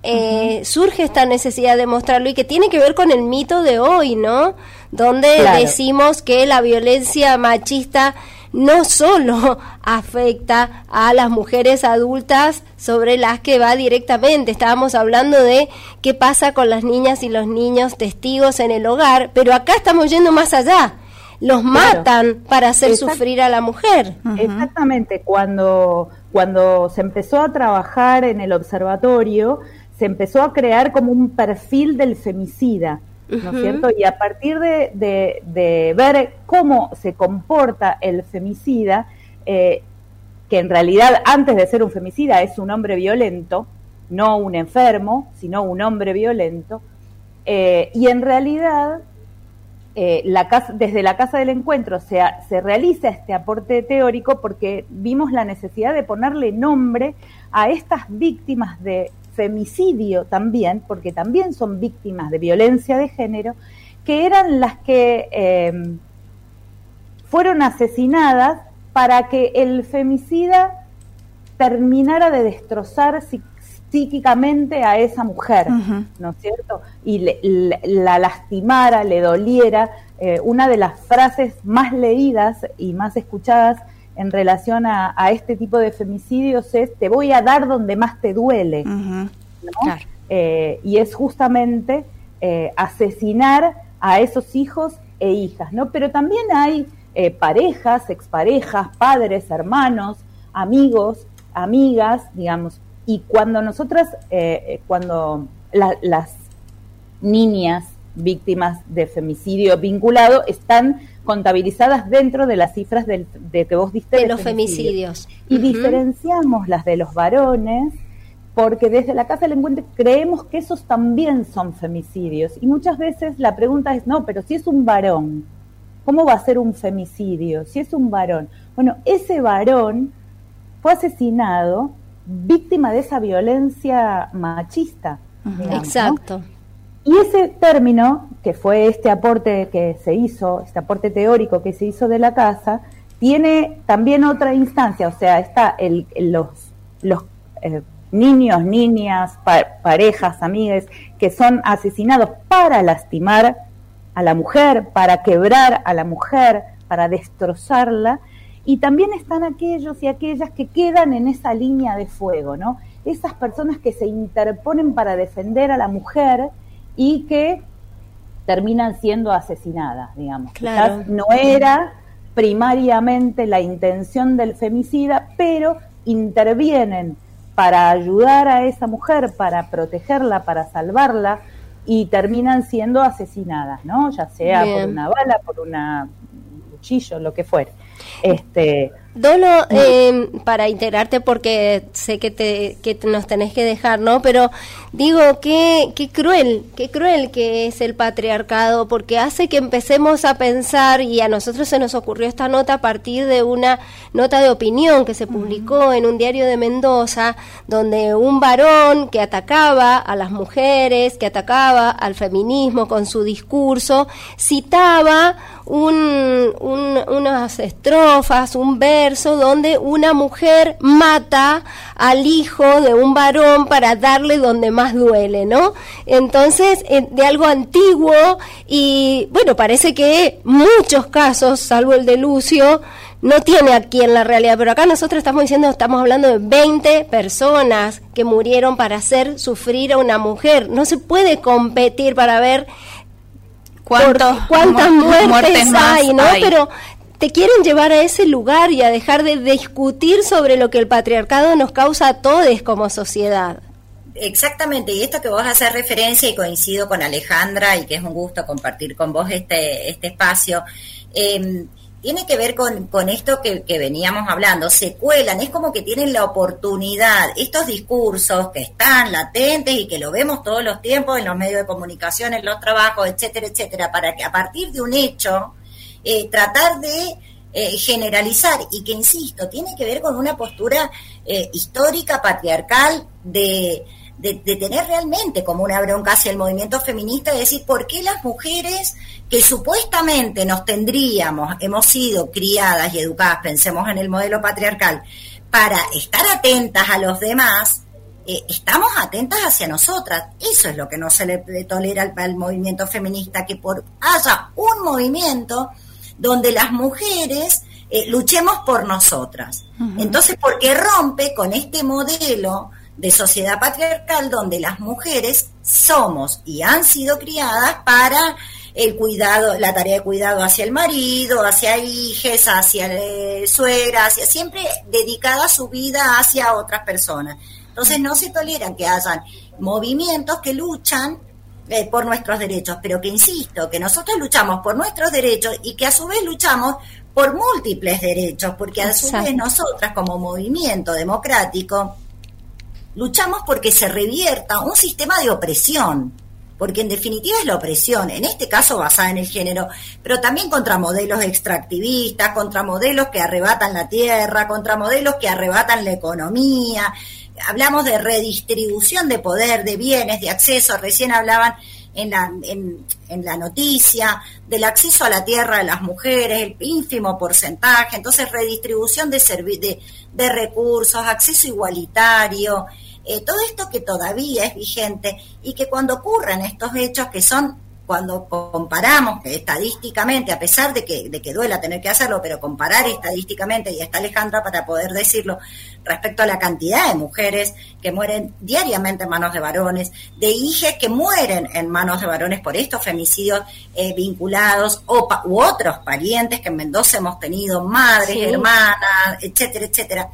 eh, surge esta necesidad de mostrarlo y que tiene que ver con el mito de hoy, ¿no? Donde decimos que la violencia machista no solo <laughs> afecta a las mujeres adultas sobre las que va directamente, estábamos hablando de qué pasa con las niñas y los niños testigos en el hogar, pero acá estamos yendo más allá. Los matan para hacer sufrir a la mujer. Exactamente, cuando, cuando se empezó a trabajar en el observatorio, se empezó a crear como un perfil del femicida, ¿no es cierto? Y a partir de, de, ver cómo se comporta el femicida, eh, que en realidad antes de ser un femicida es un hombre violento, no un enfermo, sino un hombre violento, eh, y en realidad eh, la casa, desde la Casa del Encuentro se, se realiza este aporte teórico porque vimos la necesidad de ponerle nombre a estas víctimas de femicidio también, porque también son víctimas de violencia de género, que eran las que em, fueron asesinadas para que el femicida terminara de destrozar psíquicamente a esa mujer, ¿no es cierto? Y la lastimara, le doliera. Eh, una de las frases más leídas y más escuchadas en relación a, este tipo de femicidios es te voy a dar donde más te duele. Eh, y es justamente eh, asesinar a esos hijos e hijas, ¿no? Pero también hay eh, parejas, exparejas, padres, hermanos, amigos, amigas, digamos. Y cuando nosotras, cuando las niñas víctimas de femicidio vinculado están contabilizadas dentro de las cifras del, de que vos diste de, los femicidios. Y diferenciamos las de los varones porque desde la Casa del Encuentro creemos que esos también son femicidios. Y muchas veces la pregunta es, no, pero si es un varón, ¿cómo va a ser un femicidio? Si es un varón. Bueno, ese varón fue asesinado víctima de esa violencia machista. Exacto. Y ese término, que fue este aporte que se hizo, este aporte teórico que se hizo de la casa, tiene también otra instancia, o sea, está los, los eh, niños, niñas, parejas, amigas, que son asesinados para lastimar a la mujer, para quebrar a la mujer, para destrozarla, y también están aquellos y aquellas que quedan en esa línea de fuego, ¿no? Esas personas que se interponen para defender a la mujer, y que terminan siendo asesinadas, digamos. Claro. no era primariamente la intención del femicida, pero intervienen para ayudar a esa mujer, para protegerla, para salvarla, y terminan siendo asesinadas, ¿no? Ya sea por una bala, por un cuchillo, lo que fuere. Este, Dolo, eh, para integrarte porque sé que, te, que nos tenés que dejar, ¿no? Pero digo, qué, qué cruel, qué cruel que es el patriarcado, porque hace que empecemos a pensar, y a nosotros se nos ocurrió esta nota a partir de una nota de opinión que se publicó en un diario de Mendoza, donde un varón que atacaba a las mujeres, que atacaba al feminismo con su discurso, citaba un, unas estrofas, un verso donde una mujer mata al hijo de un varón para darle donde más duele, ¿no? Entonces, eh, de algo antiguo y bueno, parece que muchos casos, salvo el de Lucio, no tiene aquí en la realidad, pero acá nosotros estamos diciendo, estamos hablando de 20 personas que murieron para hacer sufrir a una mujer. No se puede competir para ver ¿Cuántos, ¿Cuántas muertes, hay, no? Pero te quieren llevar a ese lugar y a dejar de discutir sobre lo que el patriarcado nos causa a todos como sociedad. Exactamente, y esto que vos haces referencia y coincido con Alejandra y que es un gusto compartir con vos este, este espacio, eh, tiene que ver con, con esto que, que, veníamos hablando, se cuelan, es como que tienen la oportunidad, estos discursos que están latentes y que lo vemos todos los tiempos en los medios de comunicación, en los trabajos, etcétera, etcétera, para que a partir de un hecho eh, tratar de eh, generalizar y que, insisto, tiene que ver con una postura eh, histórica, patriarcal, de, de, de, tener realmente como una bronca hacia el movimiento feminista, de decir, ¿por qué las mujeres que supuestamente nos tendríamos, hemos sido criadas y educadas, pensemos en el modelo patriarcal, para estar atentas a los demás, eh, estamos atentas hacia nosotras. Eso es lo que no se le, le tolera al, al, movimiento feminista, que por haya un movimiento donde las mujeres eh, luchemos por nosotras. Uh -huh. Entonces, porque rompe con este modelo de sociedad patriarcal donde las mujeres somos y han sido criadas para el cuidado, la tarea de cuidado hacia el marido, hacia hijas, hacia eh, suegra, hacia siempre dedicada su vida hacia otras personas. Entonces no se toleran que hayan movimientos que luchan eh, por nuestros derechos, pero que insisto, que nosotros luchamos por nuestros derechos y que a su vez luchamos por múltiples derechos, porque a su vez nosotras como movimiento democrático luchamos porque se revierta un sistema de opresión, porque en definitiva es la opresión, en este caso basada en el género, pero también contra modelos extractivistas, contra modelos que arrebatan la tierra, contra modelos que arrebatan la economía, hablamos de redistribución de poder, de bienes, de acceso, recién hablaban en la, en, en la noticia del acceso a la tierra de las mujeres, el ínfimo porcentaje, entonces redistribución de, de, de recursos, acceso igualitario, eh, todo esto que todavía es vigente y que cuando ocurren estos hechos que son cuando comparamos estadísticamente, a pesar de que, de que duela tener que hacerlo, pero comparar estadísticamente, y está Alejandra para poder decirlo, respecto a la cantidad de mujeres que mueren diariamente en manos de varones, de hijas que mueren en manos de varones por estos femicidios eh, vinculados, o pa u otros parientes que en Mendoza hemos tenido, madres, sí. hermanas, etcétera, etcétera.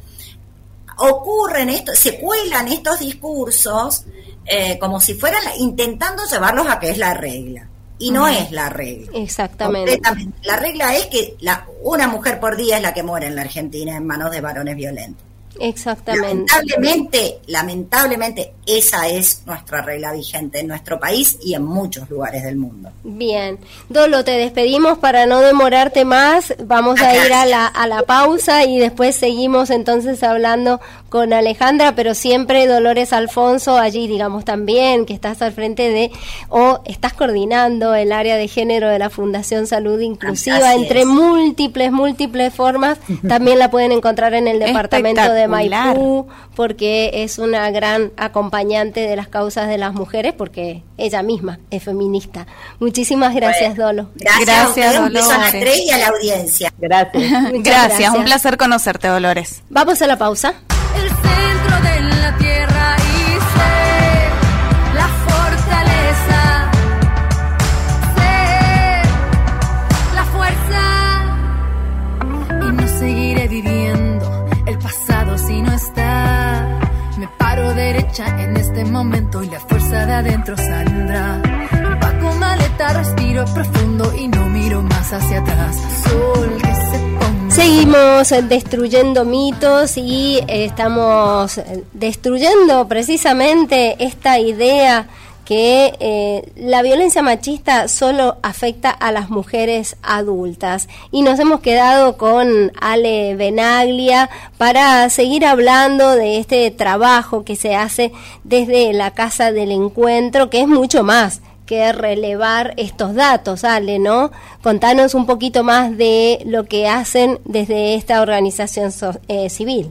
Ocurren esto, se cuelan estos discursos eh, como si fueran intentando llevarlos a que es la regla. Y no uh -huh. es la regla. Exactamente. La regla es que la, una mujer por día es la que muere en la Argentina en manos de varones violentos. Exactamente. Lamentablemente, lamentablemente, esa es nuestra regla vigente en nuestro país y en muchos lugares del mundo. Bien. Dolo, te despedimos para no demorarte más. Vamos a, a ir a la, a la pausa y después seguimos entonces hablando con Alejandra, pero siempre Dolores Alfonso allí, digamos también, que estás al frente de, o estás coordinando el área de género de la Fundación Salud Inclusiva, Así entre es. múltiples, múltiples formas. <laughs> También la pueden encontrar en el departamento de Maipú, porque es una gran acompañante de las causas de las mujeres, porque ella misma es feminista. Muchísimas gracias, bueno, Dolo. Gracias, gracias a Dolores. a tres y a la audiencia. Gracias. gracias. gracias. Un placer conocerte, Dolores. Vamos a la pausa. El derecha en este momento y la fuerza de adentro saldrá. Empaco maleta, respiro profundo y no miro más hacia atrás. Sol que se Seguimos destruyendo mitos y estamos destruyendo precisamente esta idea que eh, la violencia machista solo afecta a las mujeres adultas. Y nos hemos quedado con Ale Benaglia para seguir hablando de este trabajo que se hace desde la Casa del Encuentro, que es mucho más que relevar estos datos, Ale, ¿no? Contanos un poquito más de lo que hacen desde esta organización so, eh, civil.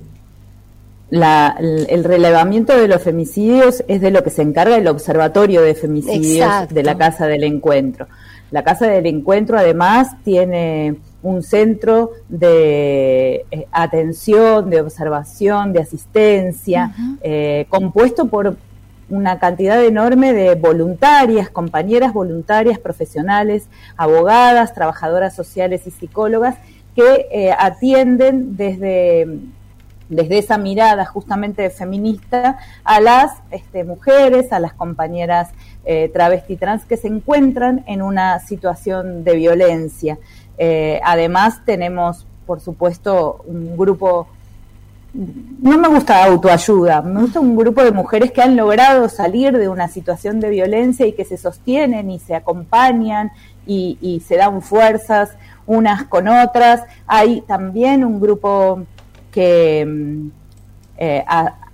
La, el relevamiento de los femicidios es de lo que se encarga el Observatorio de Femicidios Exacto. de la Casa del Encuentro. La Casa del Encuentro además tiene un centro de eh, atención, de observación, de asistencia, uh -huh. eh, compuesto por una cantidad enorme de voluntarias, compañeras voluntarias, profesionales, abogadas, trabajadoras sociales y psicólogas que eh, atienden desde, desde esa mirada justamente feminista a las este, mujeres, a las compañeras eh, travesti trans que se encuentran en una situación de violencia. Eh, además tenemos, por supuesto, un grupo no me gusta autoayuda, me gusta un grupo de mujeres que han logrado salir de una situación de violencia y que se sostienen y se acompañan y, se dan fuerzas unas con otras. Hay también un grupo que mm, eh,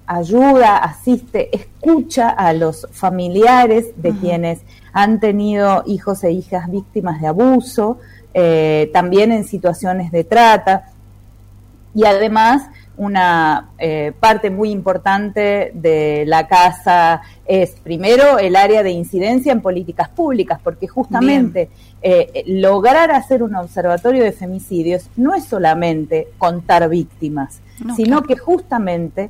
ayuda, asiste, escucha a los familiares de quienes han tenido hijos e hijas víctimas de abuso, eh, también en situaciones de trata. Y además una eh, parte muy importante de la casa es primero el área de incidencia en políticas públicas, porque justamente eh, lograr hacer un observatorio de femicidios no es solamente contar víctimas, sino que justamente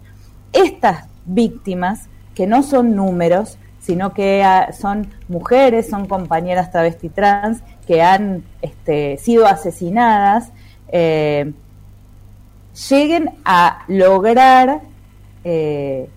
estas víctimas, que no son números, sino que ah, son mujeres, son compañeras travesti trans que han este, sido asesinadas, eh, lleguen a lograr eh,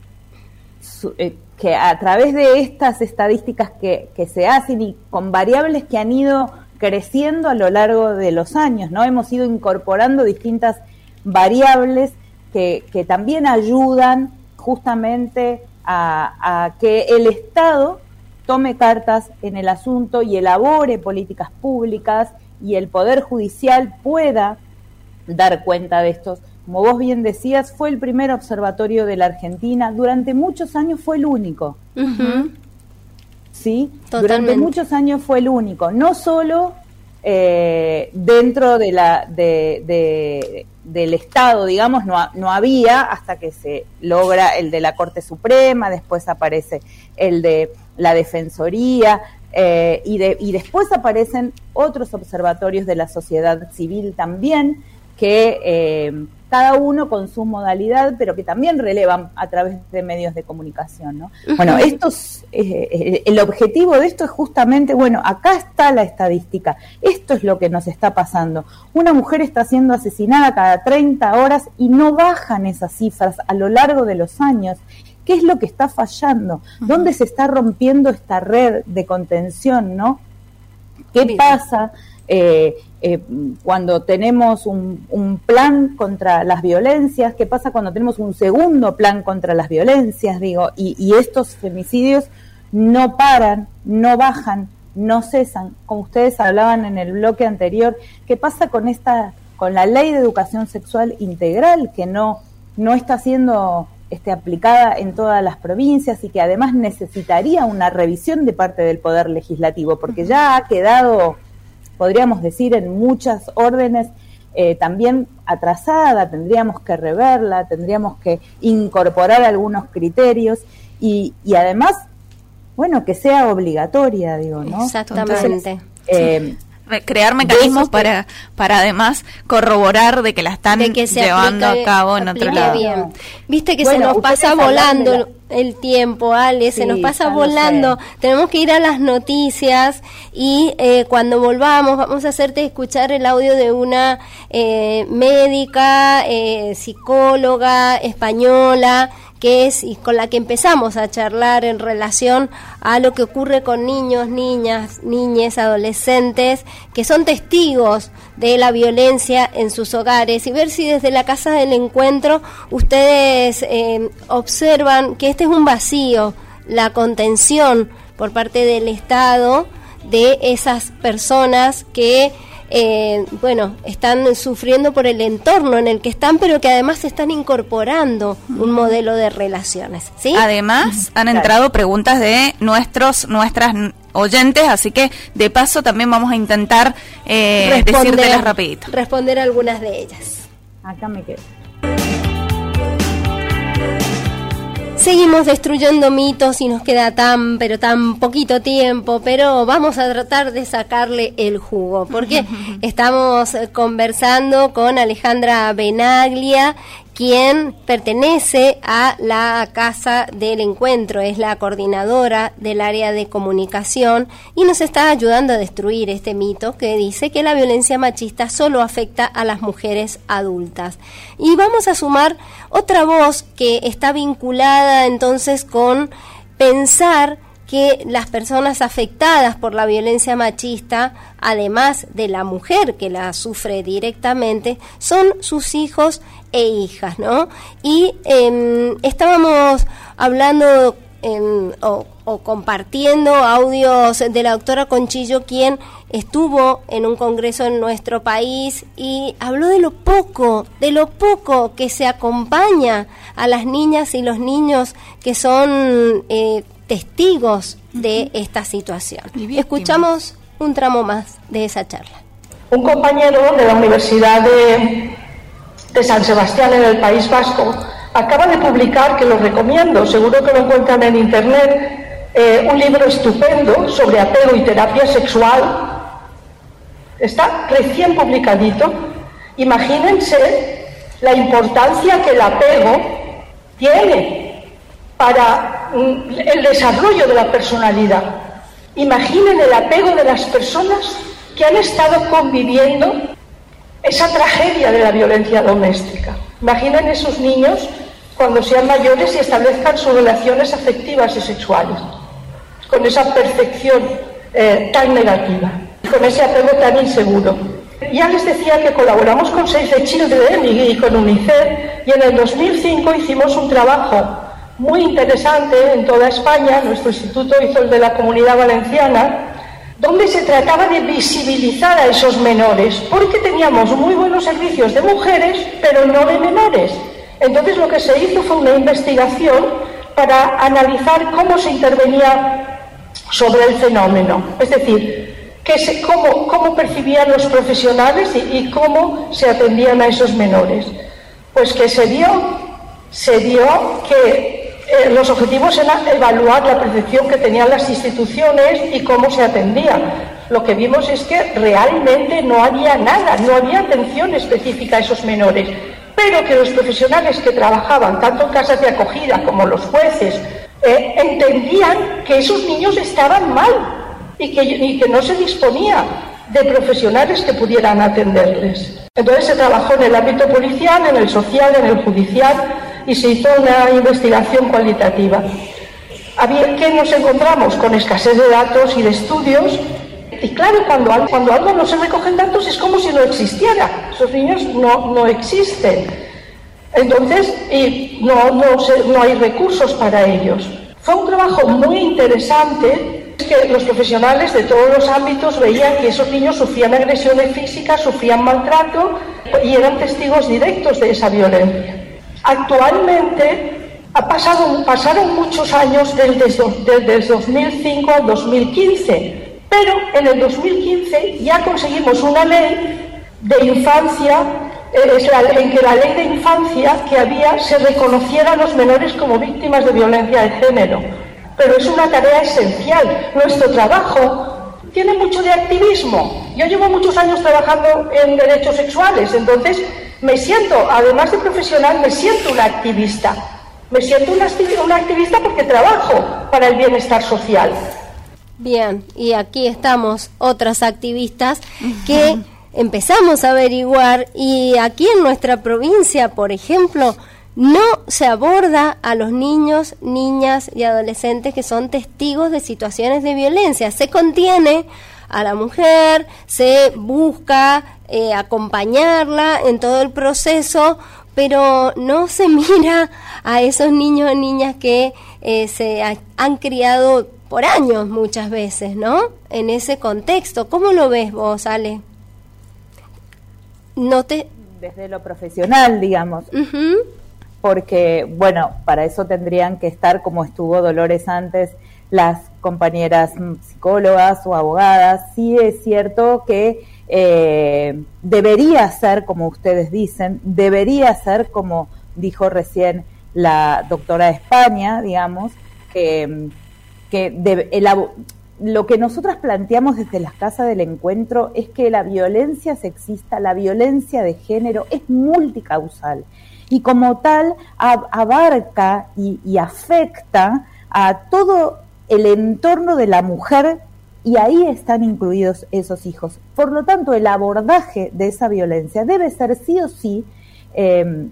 eh, que a través de estas estadísticas que, se hacen y con variables que han ido creciendo a lo largo de los años, ¿no? Hemos ido incorporando distintas variables que, también ayudan justamente a, a, que el Estado tome cartas en el asunto y elabore políticas públicas y el Poder Judicial pueda dar cuenta de estos como vos bien decías, fue el primer observatorio de la Argentina. Durante muchos años fue el único. ¿Sí? Durante muchos años fue el único. No solo eh, dentro de la, de, del Estado, digamos, no, no había hasta que se logra el de la Corte Suprema, después aparece el de la Defensoría, eh, y, de, y después aparecen otros observatorios de la sociedad civil también que eh, cada uno con su modalidad, pero que también relevan a través de medios de comunicación. ¿no? Bueno, estos, eh, eh, el objetivo de esto es justamente, bueno, acá está la estadística, esto es lo que nos está pasando. Una mujer está siendo asesinada cada 30 horas y no bajan esas cifras a lo largo de los años. ¿Qué es lo que está fallando? ¿Dónde se está rompiendo esta red de contención, no? ¿Qué pasa? Eh, eh, cuando tenemos un, plan contra las violencias, qué pasa cuando tenemos un segundo plan contra las violencias, digo, y, estos femicidios no paran, no bajan, no cesan, como ustedes hablaban en el bloque anterior, qué pasa con esta, con la ley de educación sexual integral que no, no está siendo este, aplicada en todas las provincias y que además necesitaría una revisión de parte del Poder Legislativo, porque ya ha quedado podríamos decir, en muchas órdenes eh, también atrasada, tendríamos que reverla, tendríamos que incorporar algunos criterios y, y además, bueno, que sea obligatoria, digo, ¿no? Exactamente. Eh, crear mecanismos para, para además corroborar de que la están llevando a cabo en otro lado. Viste que se nos pasa volando el tiempo, Ale, se nos pasa volando. Tenemos que ir a las noticias y eh, cuando volvamos vamos a hacerte escuchar el audio de una eh, médica, eh, psicóloga española que es y con la que empezamos a charlar en relación a lo que ocurre con niños, niñas, niñas, adolescentes que son testigos de la violencia en sus hogares. Y ver si desde la casa del encuentro ustedes eh, observan que este es un vacío, la contención por parte del Estado de esas personas que eh, bueno, están sufriendo por el entorno en el que están, pero que además están incorporando un modelo de relaciones. ¿sí? Además, han entrado preguntas de nuestros, nuestras oyentes, así que de paso también vamos a intentar eh, decírtelas rapidito. Responder algunas de ellas. Acá me quedo. Seguimos destruyendo mitos y nos queda tan, pero tan poquito tiempo, pero vamos a tratar de sacarle el jugo, porque <laughs> estamos conversando con Alejandra Benaglia, quien pertenece a la Casa del Encuentro, es la coordinadora del área de comunicación y nos está ayudando a destruir este mito que dice que la violencia machista solo afecta a las mujeres adultas. Y vamos a sumar otra voz que está vinculada entonces con pensar que las personas afectadas por la violencia machista, además de la mujer que la sufre directamente, son sus hijos e hijas, ¿no? Y em, estábamos hablando em, o, o, compartiendo audios de la doctora Conchillo, quien estuvo en un congreso en nuestro país y habló de lo poco, de lo poco que se acompaña a las niñas y los niños que son eh, testigos de esta situación. Escuchamos un tramo más de esa charla. Un compañero de la Universidad de, de San Sebastián en el País Vasco acaba de publicar, que lo recomiendo, seguro que lo encuentran en Internet, eh, un libro estupendo sobre apego y terapia sexual. Está recién publicadito. Imagínense la importancia que el apego tiene para mm, el desarrollo de la personalidad. Imaginen el apego de las personas que han estado conviviendo esa tragedia de la violencia doméstica. Imaginen esos niños cuando sean mayores y establezcan sus relaciones afectivas y sexuales, con esa percepción eh, tan negativa, con ese apego tan inseguro. Ya les decía que colaboramos con Save the Children y con UNICEF y en el 2005 hicimos un trabajo muy interesante en toda España, nuestro instituto hizo el de la Comunidad Valenciana, donde se trataba de visibilizar a esos menores, porque teníamos muy buenos servicios de mujeres, pero no de menores. Entonces lo que se hizo fue una investigación para analizar cómo se intervenía sobre el fenómeno, es decir, que cómo, cómo, percibían los profesionales y, y cómo se atendían a esos menores. Pues que se dio, se dio que eh, los objetivos eran evaluar la percepción que tenían las instituciones y cómo se atendían. Lo que vimos es que realmente no había nada, no había atención específica a esos menores, pero que los profesionales que trabajaban tanto en casas de acogida como los jueces eh, entendían que esos niños estaban mal y que, y que no se disponía de profesionales que pudieran atenderles. Entonces se trabajó en el ámbito policial, en el social, en el judicial y se hizo una investigación cualitativa. ¿Qué nos encontramos? Con escasez de datos y de estudios. Y claro, cuando, cuando algo no se recogen datos es como si no existiera. Esos niños no, no existen. Entonces, y no, no, no hay recursos para ellos. Fue un trabajo muy interesante que los profesionales de todos los ámbitos veían que esos niños sufrían agresiones físicas, sufrían maltrato y eran testigos directos de esa violencia. Actualmente ha pasado, pasaron muchos años desde, desde 2005 al 2015, pero en el 2015 ya conseguimos una ley de infancia eh, en que la ley de infancia que había se reconociera a los menores como víctimas de violencia de género. Pero es una tarea esencial. Nuestro trabajo tiene mucho de activismo. Yo llevo muchos años trabajando en derechos sexuales, entonces me siento, además de profesional, me siento una activista. Me siento una, una activista porque trabajo para el bienestar social. Bien, y aquí estamos otras activistas que empezamos a averiguar y aquí en nuestra provincia, por ejemplo, no se aborda a los niños, niñas y adolescentes que son testigos de situaciones de violencia. Se contiene a la mujer, se busca eh, acompañarla en todo el proceso, pero no se <laughs> mira a esos niños o niñas que eh, se han criado por años muchas veces, ¿no? En ese contexto. ¿Cómo lo ves vos, Ale? No te... Desde lo profesional, digamos. Porque, bueno, para eso tendrían que estar, como estuvo Dolores antes, las compañeras psicólogas o abogadas. Sí es cierto que eh, debería ser, como ustedes dicen, debería ser, como dijo recién la doctora de España, digamos, que, que lo que nosotras planteamos desde las casas del encuentro es que la violencia sexista, la violencia de género es multicausal y como tal abarca y, afecta a todo el entorno de la mujer y ahí están incluidos esos hijos. Por lo tanto, el abordaje de esa violencia debe ser sí o sí eh,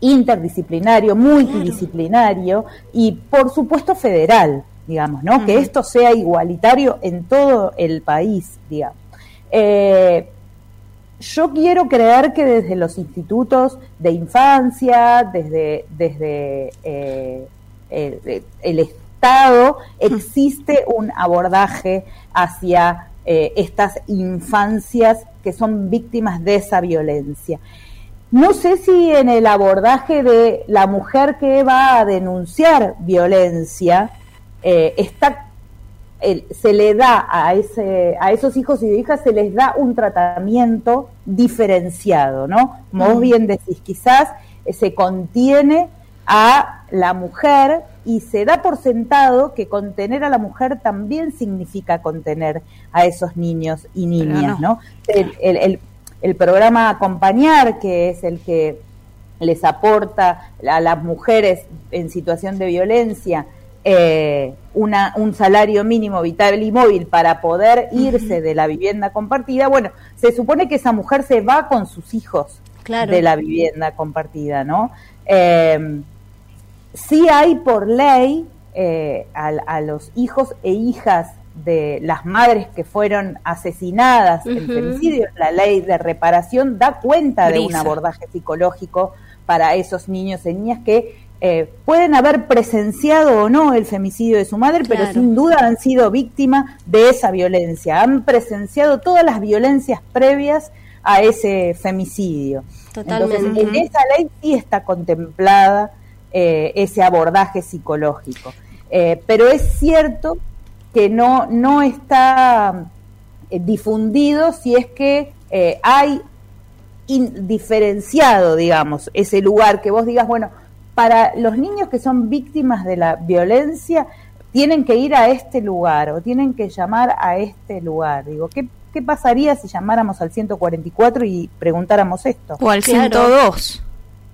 interdisciplinario, multidisciplinario y, por supuesto, federal digamos, ¿no? Que esto sea igualitario en todo el país, digamos. Eh, yo quiero creer que desde los institutos de infancia, desde, desde eh, el, Estado, existe un abordaje hacia eh, estas infancias que son víctimas de esa violencia. No sé si en el abordaje de la mujer que va a denunciar violencia, eh, está se le da a, ese, a esos hijos y hijas, se les da un tratamiento diferenciado, ¿no? Como vos mm. bien decís, quizás eh, se contiene a la mujer y se da por sentado que contener a la mujer también significa contener a esos niños y niñas, ¿no? El, el, programa Acompañar, que es el que les aporta a las mujeres en situación de violencia, eh, una, un salario mínimo vital y móvil para poder irse de la vivienda compartida, bueno, se supone que esa mujer se va con sus hijos de la vivienda compartida, ¿no? Eh, sí hay por ley eh, a, los hijos e hijas de las madres que fueron asesinadas en femicidio, la ley de reparación da cuenta de un abordaje psicológico para esos niños y niñas que eh, pueden haber presenciado o no el femicidio de su madre, pero sin duda han sido víctimas de esa violencia, han presenciado todas las violencias previas a ese femicidio. Totalmente. Entonces, en esa ley sí está contemplada eh, ese abordaje psicológico. Eh, pero es cierto que no, no está difundido si es que hay diferenciado, digamos, ese lugar que vos digas, bueno, para los niños que son víctimas de la violencia, tienen que ir a este lugar o tienen que llamar a este lugar. Digo, ¿qué, qué pasaría si llamáramos al 144 y preguntáramos esto? O al 102.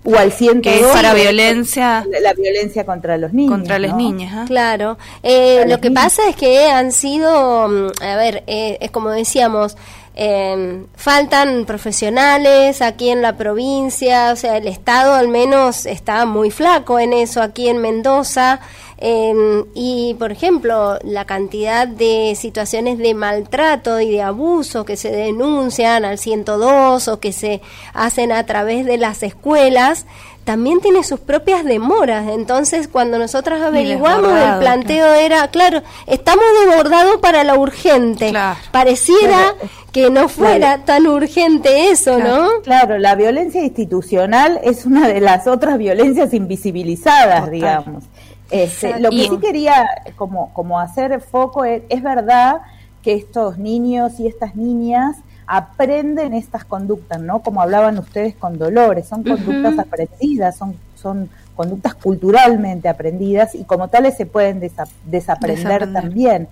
O al 102. Que es para violencia. La, violencia contra los niños. Contra las niñas. ¿ah? Claro. Eh, lo que pasa es que han sido, mm, a ver, eh, es como decíamos, eh, faltan profesionales aquí en la provincia, o sea, el Estado al menos está muy flaco en eso aquí en Mendoza. Em, y, por ejemplo, la cantidad de situaciones de maltrato y de abuso que se denuncian al 102 o que se hacen a través de las escuelas, también tiene sus propias demoras. Entonces, cuando nosotros averiguamos, el planteo era, claro, estamos desbordados para lo urgente. Pareciera que no fuera tan urgente eso, ¿no? Claro, la violencia institucional es una de las otras violencias invisibilizadas, digamos. Este, lo que sí quería como, como hacer foco es, es verdad que estos niños y estas niñas aprenden estas conductas, ¿no? Como hablaban ustedes con Dolores, son conductas aprendidas, son, son conductas culturalmente aprendidas y como tales se pueden desaprender, también.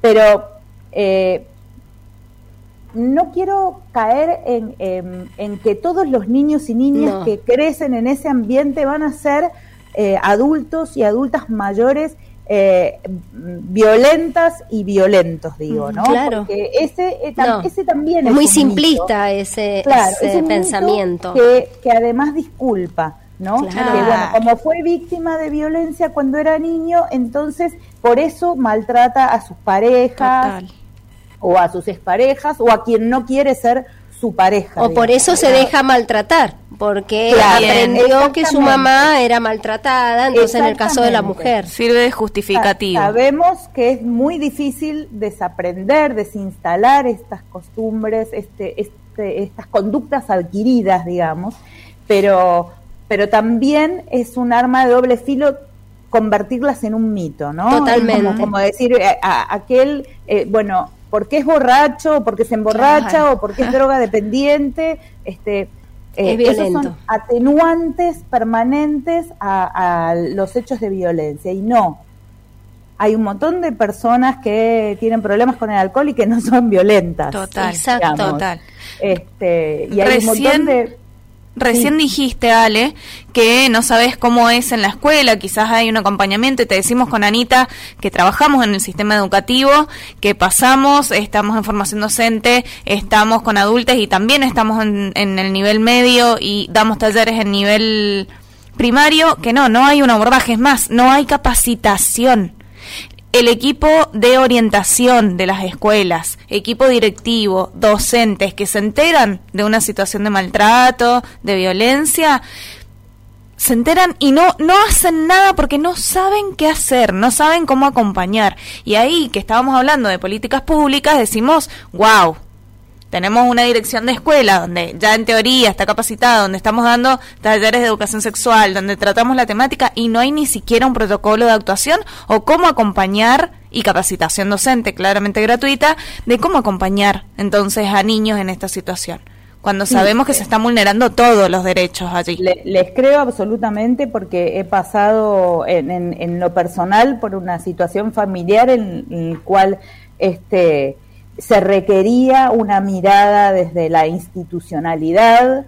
Pero eh, no quiero caer en, en, que todos los niños y niñas que crecen en ese ambiente van a ser eh, adultos y adultas mayores eh, violentas y violentos, digo, ¿no? Claro. Porque ese, eh, ese también es, muy simplista ese, pensamiento. Que, que, además disculpa, ¿no? Claro. como fue víctima de violencia cuando era niño, entonces por eso maltrata a sus parejas o a sus exparejas o a quien no quiere ser su pareja. O por eso se deja maltratar, porque aprendió que su mamá era maltratada, entonces en el caso de la mujer. Sirve de justificativo. Sabemos que es muy difícil desaprender, desinstalar estas costumbres, este, este, estas conductas adquiridas, digamos, pero, pero también es un arma de doble filo convertirlas en un mito, ¿no? Totalmente. Como, decir, eh, aquel, eh, bueno, porque es borracho, porque se emborracha o porque es droga dependiente, este, eh, esos son atenuantes permanentes a, los hechos de violencia y no. hay un montón de personas que tienen problemas con el alcohol y que no son violentas. Total, Exacto. total. Este, y hay un montón de... Recién dijiste, Ale, que no sabes cómo es en la escuela, quizás hay un acompañamiento y te decimos con Anita que trabajamos en el sistema educativo, que pasamos, estamos en formación docente, estamos con adultos y también estamos en, en el nivel medio y damos talleres en nivel primario, que no, no hay un abordaje, es más, no hay capacitación el equipo de orientación de las escuelas, equipo directivo, docentes que se enteran de una situación de maltrato, de violencia, se enteran y no, no hacen nada porque no saben qué hacer, no saben cómo acompañar. Y ahí que estábamos hablando de políticas públicas, decimos, wow, tenemos una dirección de escuela donde ya en teoría está capacitada, donde estamos dando talleres de educación sexual, donde tratamos la temática y no hay ni siquiera un protocolo de actuación o cómo acompañar y capacitación docente claramente gratuita de cómo acompañar entonces a niños en esta situación. Cuando sabemos que se están vulnerando todos los derechos allí. Le- les creo absolutamente porque he pasado en, en- en lo personal por una situación familiar en, en el cual este se requería una mirada desde la institucionalidad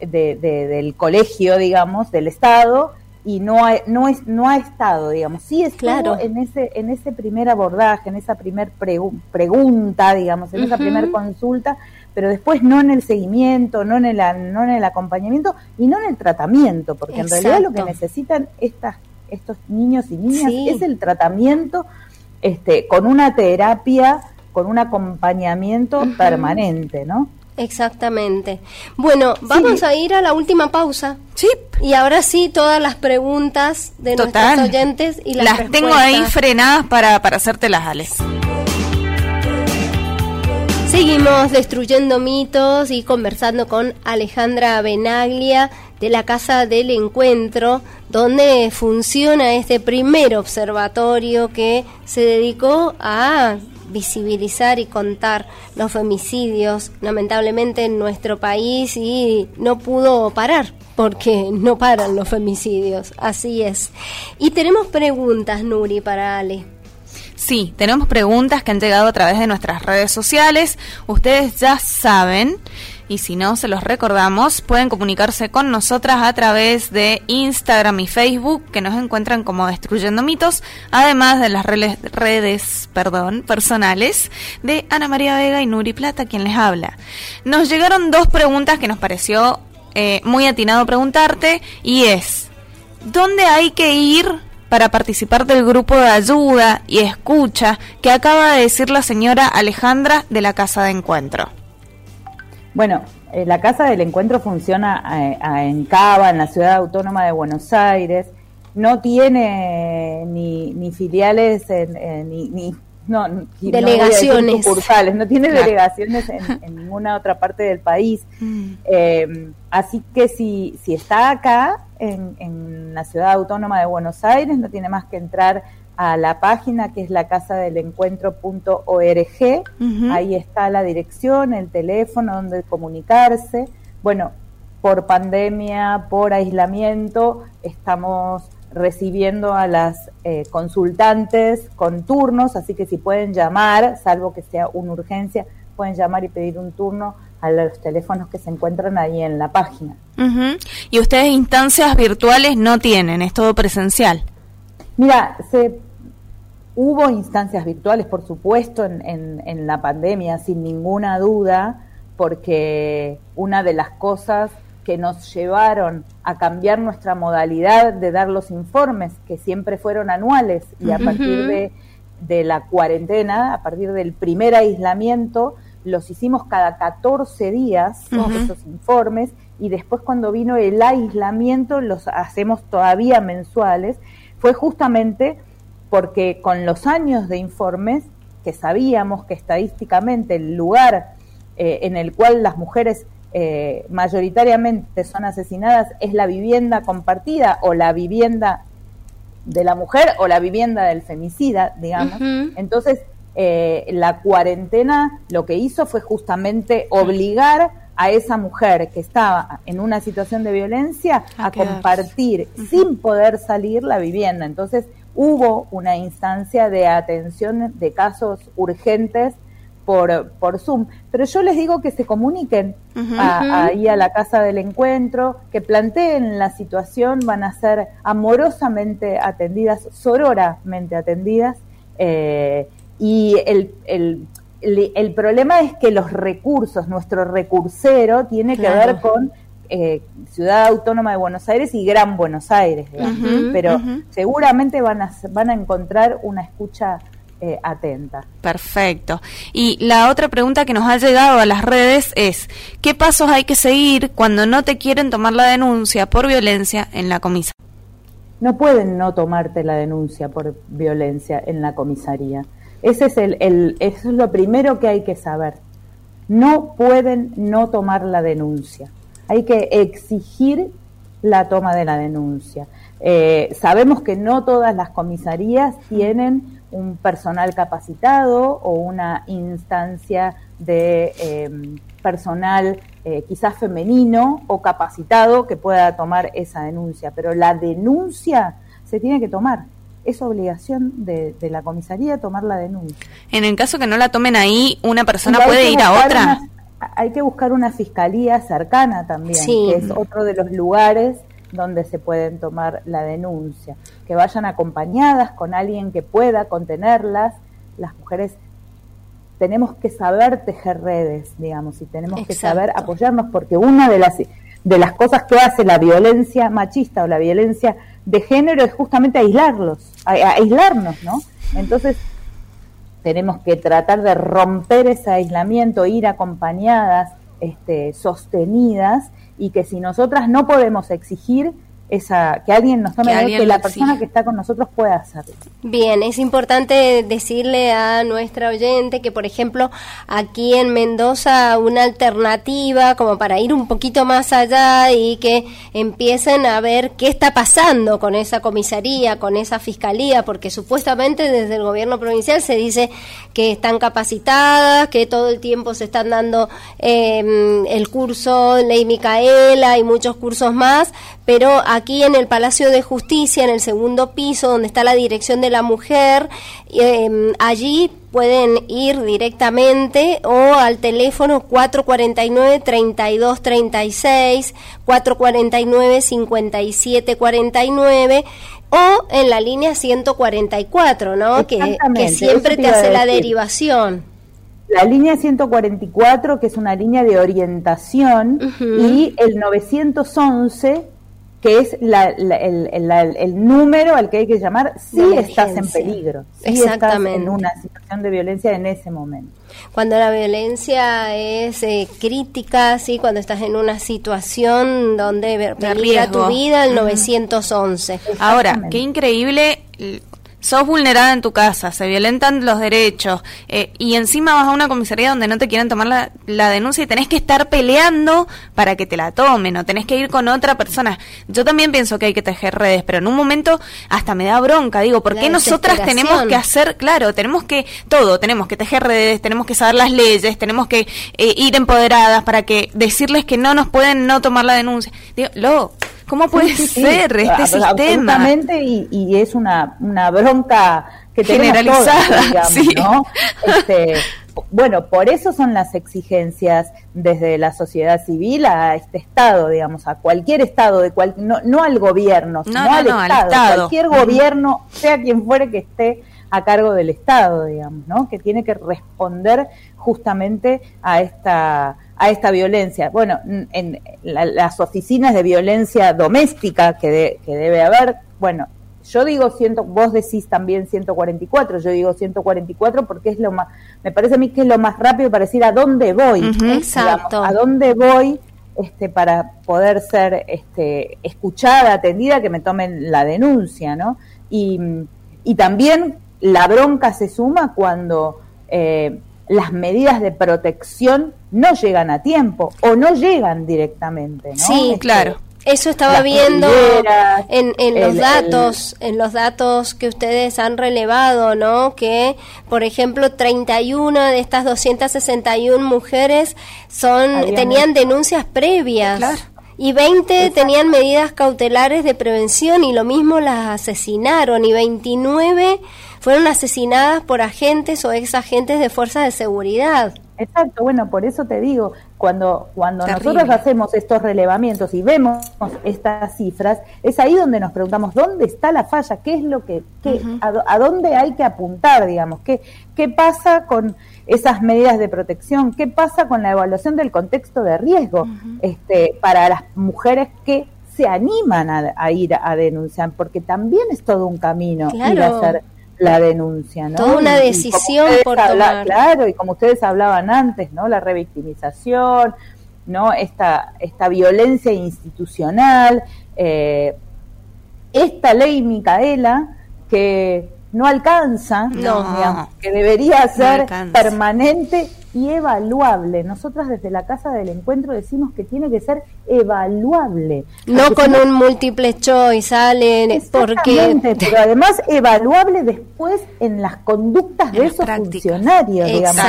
de- de- del colegio, digamos, del Estado, y no ha, no es, no ha estado, digamos, sí estuvo Claro. en ese, en ese primer abordaje, en esa primer pregu- pregunta, digamos, en esa primer consulta, pero después no en el seguimiento, no en el, no en el acompañamiento y no en el tratamiento, porque en realidad lo que necesitan estas, estos niños y niñas Sí. es el tratamiento este, con una terapia, con un acompañamiento permanente, ¿no? Exactamente. Bueno, vamos a ir a la última pausa. Sí, Y ahora sí, todas las preguntas de total. nuestros oyentes y las, las tengo ahí frenadas para, para hacértelas, Ale. Seguimos destruyendo mitos y conversando con Alejandra Benaglia de la Casa del Encuentro, donde funciona este primer observatorio que se dedicó a visibilizar y contar los femicidios, lamentablemente en nuestro país y no pudo parar porque no paran los femicidios, así es. Y tenemos preguntas, Nuri, para Ale. Sí, tenemos preguntas que han llegado a través de nuestras redes sociales. Ustedes ya saben, y si no, se los recordamos, pueden comunicarse con nosotras a través de Instagram y Facebook, que nos encuentran como Destruyendo Mitos, además de las redes, perdón, personales de Ana María Vega y Nuri Plata, quien les habla. Nos llegaron dos preguntas que nos pareció eh, muy atinado preguntarte, y es, ¿dónde hay que ir para participar del grupo de ayuda y escucha que acaba de decir la señora Alejandra de la Casa de Encuentro. Bueno, eh, la Casa del Encuentro funciona eh, a- en Cava, en la ciudad autónoma de Buenos Aires. No tiene ni, ni filiales, en, ni, ni- no, ni- no decir Delegaciones. no tiene Claro. delegaciones en, en ninguna otra parte del país. <laughs> Eh, así que si, si está acá, en, en la ciudad autónoma de Buenos Aires, no tiene más que entrar a la página que es la casa del encuentro.org. Ujú. Ahí está la dirección, el teléfono donde comunicarse. Bueno, por pandemia, por aislamiento, estamos recibiendo a las eh, consultantes con turnos, así que si pueden llamar, salvo que sea una urgencia, pueden llamar y pedir un turno a los teléfonos que se encuentran ahí en la página. Y ustedes instancias virtuales no tienen, es todo presencial. Mira, se, hubo instancias virtuales, por supuesto, en, en- en la pandemia, sin ninguna duda, porque una de las cosas que nos llevaron a cambiar nuestra modalidad de dar los informes, que siempre fueron anuales, y a partir de, de la cuarentena, a partir del primer aislamiento, los hicimos cada 14 días, Ujú. esos informes, y después cuando vino el aislamiento los hacemos todavía mensuales, fue justamente porque con los años de informes, que sabíamos que estadísticamente el lugar eh, en el cual las mujeres eh, mayoritariamente son asesinadas es la vivienda compartida o la vivienda de la mujer o la vivienda del femicida, digamos. Entonces, eh, la cuarentena lo que hizo fue justamente obligar a esa mujer que estaba en una situación de violencia A compartir sin poder salir la vivienda. Entonces, hubo una instancia de atención de casos urgentes por, por Zoom. Pero yo les digo que se comuniquen ahí a la casa del encuentro, que planteen la situación, van a ser amorosamente atendidas, sororamente atendidas. Eh, y el, el, el, problema es que los recursos, nuestro recursero tiene que ver con eh, Ciudad Autónoma de Buenos Aires y Gran Buenos Aires, pero seguramente van a, van a encontrar una escucha eh, atenta. Perfecto. Y la otra pregunta que nos ha llegado a las redes es, ¿qué pasos hay que seguir cuando no te quieren tomar la denuncia por violencia en la comisaría? No pueden no tomarte la denuncia por violencia en la comisaría. Ese es el, eso es lo primero que hay que saber. No pueden no tomar la denuncia. Hay que exigir la toma de la denuncia. Eh, sabemos que no todas las comisarías tienen un personal capacitado o una instancia de em, personal eh, quizás femenino o capacitado que pueda tomar esa denuncia, pero la denuncia se tiene que tomar. Es obligación de, la comisaría tomar la denuncia. En el caso que no la tomen ahí, una persona puede ir a otra. hay que buscar una fiscalía cercana también, que es otro de los lugares donde se pueden tomar la denuncia, que vayan acompañadas con alguien que pueda contenerlas. Las mujeres tenemos que saber tejer redes, digamos, y tenemos que saber apoyarnos porque una de las de las cosas que hace la violencia machista o la violencia de género es justamente aislarlos, aislarnos, ¿no? Entonces tenemos que tratar de romper ese aislamiento, ir acompañadas, este, sostenidas y que si nosotras no podemos exigir esa, que alguien nos tome que, que la persona que está con nosotros pueda hacerlo. Bien, es importante decirle a nuestra oyente que, por ejemplo, aquí en Mendoza una alternativa como para ir un poquito más allá y que empiecen a ver qué está pasando con esa comisaría, con esa fiscalía, porque supuestamente desde el gobierno provincial se dice que están capacitadas, que todo el tiempo se están dando em, el curso Ley Micaela y muchos cursos más, pero aquí en el Palacio de Justicia, en el segundo piso, donde está la Dirección de la Mujer, em, allí pueden ir directamente o al teléfono 449-3236, 449-5749 o en la línea 144, ¿no? Que, que siempre te, hace la derivación. La línea 144, que es una línea de orientación, y el 911, que es la, el, el, número al que hay que llamar si estás en peligro, si estás en una situación de violencia en ese momento. Cuando la violencia es eh, crítica, sí, cuando estás en una situación donde peligra tu vida, el 911. Ahora, qué increíble sos vulnerada en tu casa, se violentan los derechos eh, y encima vas a una comisaría donde no te quieren tomar la, denuncia y tenés que estar peleando para que te la tomen o tenés que ir con otra persona. Yo también pienso que hay que tejer redes, pero en un momento hasta me da bronca, digo, ¿por qué nosotras tenemos que hacer, claro, tenemos que todo, tenemos que tejer redes, tenemos que saber las leyes, tenemos que eh, ir empoderadas para que decirles que no nos pueden no tomar la denuncia? Digo, lo ¿Cómo puede ser este ah, sistema? Absolutamente, y, y, es una, una bronca que generalizada, ¿no? Este, bueno, por eso son las exigencias desde la sociedad civil a este Estado, digamos, a cualquier Estado, de cual, no, no al gobierno, sino al, estado, Cualquier gobierno, sea quien fuere que esté a cargo del Estado, digamos, ¿no? Que tiene que responder justamente a esta a esta violencia. Bueno, en las oficinas de violencia doméstica que, que debe haber, bueno, yo digo ciento, vos decís también 144, yo digo 144 porque es lo más, me parece a mí que es lo más rápido para decir a dónde voy, exacto, a dónde voy este, para poder ser este, escuchada, atendida, que me tomen la denuncia, ¿no? Y, y también la bronca se suma cuando eh, las medidas de protección no llegan a tiempo o no llegan directamente. ¿no? Sí, este, claro. Eso estaba viendo en, en los datos, en los datos que ustedes han relevado, ¿no? Que, por ejemplo, 31 de estas 261 mujeres son tenían denuncias previas. y 20 tenían medidas cautelares de prevención y lo mismo las asesinaron y 29 fueron asesinadas por agentes o ex agentes de fuerzas de seguridad. Exacto, bueno, por eso te digo, cuando, cuando nosotros hacemos estos relevamientos y vemos estas cifras, es ahí donde nos preguntamos dónde está la falla, qué es lo que, qué, a, dónde hay que apuntar, digamos, qué, qué pasa con esas medidas de protección, qué pasa con la evaluación del contexto de riesgo este, para las mujeres que se animan a, ir a, denunciar, porque también es todo un camino ir a hacer la denuncia, ¿no? Toda una decisión por tomar. Claro, y como ustedes hablaban antes, ¿no? La revictimización, ¿no? Esta, esta violencia institucional, eh, esta ley Micaela, que no alcanza, no, que debería ser permanente y evaluable. Nosotras desde la Casa del Encuentro decimos que tiene que ser evaluable. No con un múltiple choice, salen, porque... <laughs> Pero además evaluable después en las conductas de esos funcionarios, digamos.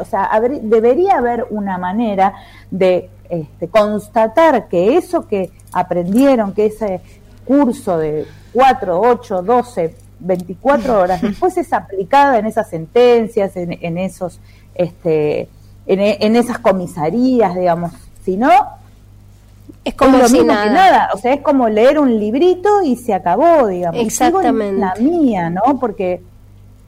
o sea, debería haber una manera de este, constatar que eso que aprendieron, que ese curso de 4, 8, 12 24 horas, <laughs> después es aplicada en esas sentencias, en, esos, este, en, esas comisarías, digamos. Si no, es como lo nada. O sea, es como leer un librito y se acabó, digamos. Exactamente. la mía, ¿no? Porque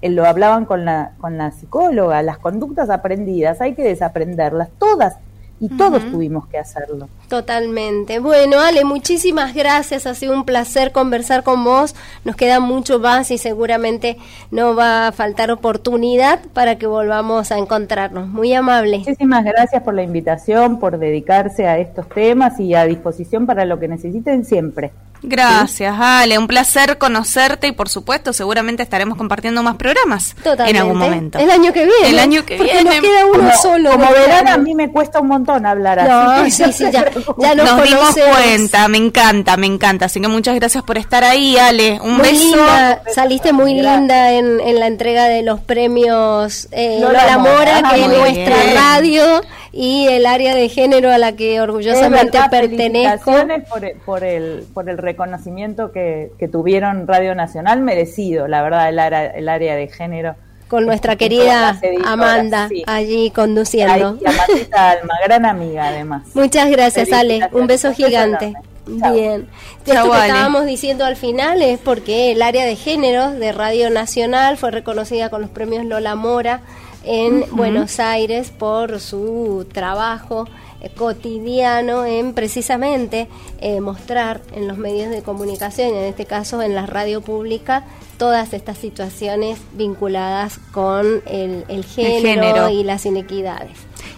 eh, lo hablaban con la, con la psicóloga, las conductas aprendidas hay que desaprenderlas, todas y todos tuvimos que hacerlo. Totalmente. Bueno, Ale, muchísimas gracias. Ha sido un placer conversar con vos. Nos queda mucho más y seguramente no va a faltar oportunidad para que volvamos a encontrarnos. Muy amable. Muchísimas gracias por la invitación, por dedicarse a estos temas y a disposición para lo que necesiten siempre. Gracias, Ale. Un placer conocerte y, por supuesto, seguramente estaremos compartiendo más programas en algún momento. El año que viene. El año que viene. Nos queda uno solo. Como verán, a mí me cuesta un montón hablar así. <laughs> sí, sí, ya, ya nos, dimos cuenta. Me encanta, me encanta. Así que muchas gracias por estar ahí, Ale. Un muy beso. Linda. Saliste muy linda en, en, la entrega de los premios eh, Lola, Mora, que es nuestra radio y el área de género a la que orgullosamente pertenezco. Por, por, el, por el reconocimiento que, que, tuvieron Radio Nacional, merecido, la verdad, el área, el área de género. Con nuestra querida Amanda allí conduciendo. Y a Alma, gran amiga además. Muchas gracias, Ale. Un beso gigante. Bien. Esto que estábamos diciendo al final es porque el área de género de Radio Nacional fue reconocida con los premios Lola Mora en Buenos Aires por su trabajo eh, cotidiano en precisamente eh, mostrar en los medios de comunicación, en este caso en la radio pública, todas estas situaciones vinculadas con el, género, y las inequidades.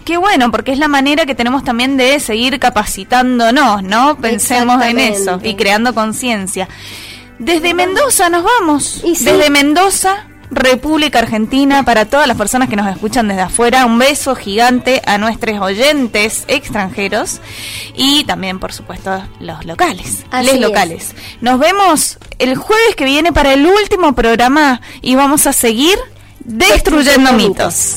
Qué bueno, porque es la manera que tenemos también de seguir capacitándonos, ¿no? Pensemos en eso y creando conciencia. Desde Mendoza nos vamos. Desde Mendoza República Argentina, para todas las personas que nos escuchan desde afuera, un beso gigante a nuestros oyentes extranjeros y también, por supuesto, los locales, locales. Nos vemos el jueves que viene para el último programa y vamos a seguir destruyendo, mitos.